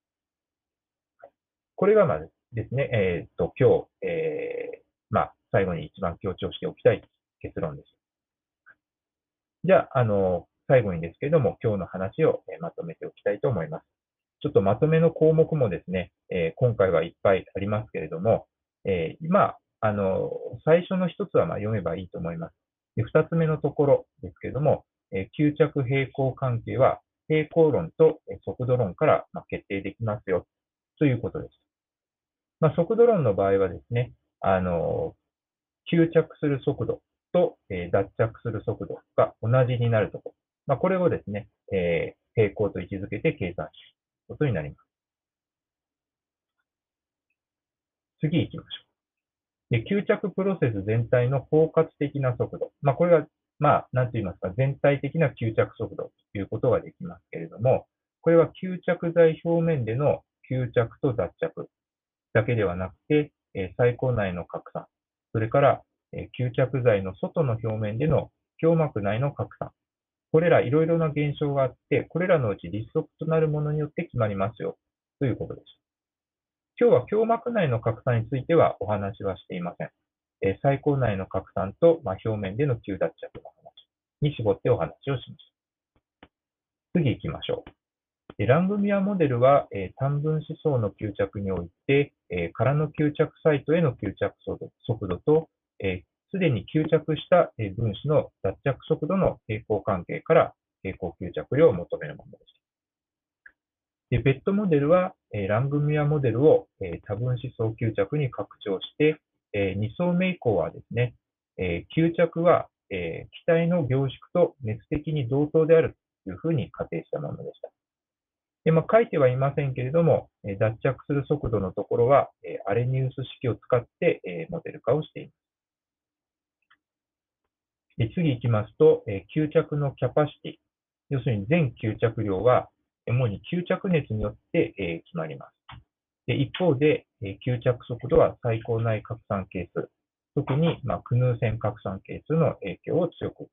Speaker 1: これがまずですね、えっ、ー、と、今日、えー、まあ、最後に一番強調しておきたい結論です。じゃあ、あの、最後にですけれども、今日の話を、えまとめておきたいと思います。ちょっとまとめの項目もですね、え今回はいっぱいありますけれども、え今、あの、最初の一つはま読めばいいと思います。で二つ目のところですけれども、え吸着平行関係は平行論と速度論から決定できますよということです。まあ、速度論の場合はですね、あの、吸着する速度と、え脱着する速度が同じになるところ。まあ、これをですね、えー、平行と位置づけて計算することになります。次行きましょう。で、吸着プロセス全体の包括的な速度。まあ、これが、まあ、なんと言いますか、全体的な吸着速度ということができますけれども、これは吸着剤表面での吸着と脱着だけではなくて、え細胞内の拡散、それからえ吸着剤の外の表面での胸膜内の拡散。これらいろいろな現象があって、これらのうち立足となるものによって決まりますよ、ということです。今日は胸膜内の拡散についてはお話はしていません。え最高内の拡散と、ま表面での吸脱着の話に絞ってお話をしました。次行きましょう。ラングミアモデルは、え単分子層の吸着において、え空の吸着サイトへの吸着速度と、す、で、に吸着した分子の脱着速度の平行関係から平行吸着量を求めるものです。でベッドモデルは、ラングミアモデルを多分子層吸着に拡張して、2層目以降はですね、吸着は気体の凝縮と熱的に同等であるというふうに仮定したものでした。でまあ、書いてはいませんけれども、脱着する速度のところは、アレニウス式を使ってモデル化をしています。次行きますと、吸着のキャパシティ。要するに全吸着量は、主に吸着熱によって決まります。で一方で、え吸着速度は最高内拡散係数、特に、まあ、クヌーセン拡散係数の影響を強く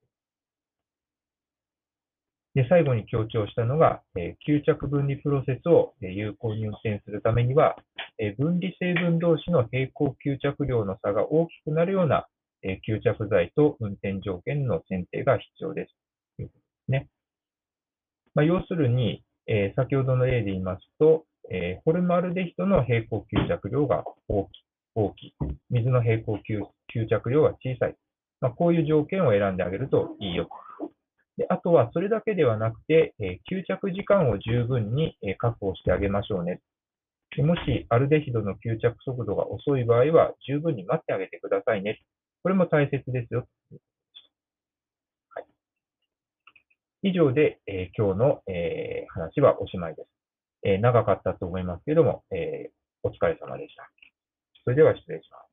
Speaker 1: で最後に強調したのが、え吸着分離プロセスをえ有効に運転するためには、え分離成分同士の平行吸着量の差が大きくなるようなえ吸着剤と運転条件の選定が必要です。ということですね。まあ、要するに、え、先ほどの例で言いますと、えー、ホルマルデヒドの平行吸着量が大きい。大きい水の平行吸着量が小さい。まあ、こういう条件を選んであげるといいよ。であとは、それだけではなくて、えー、吸着時間を十分に、え確保してあげましょうね。もし、アルデヒドの吸着速度が遅い場合は、十分に待ってあげてくださいね。これも大切ですよ。はい、以上で、えー、今日の、え、話はおしまいです、え、長かったと思いますけれども、えお疲れ様でした。それでは失礼します。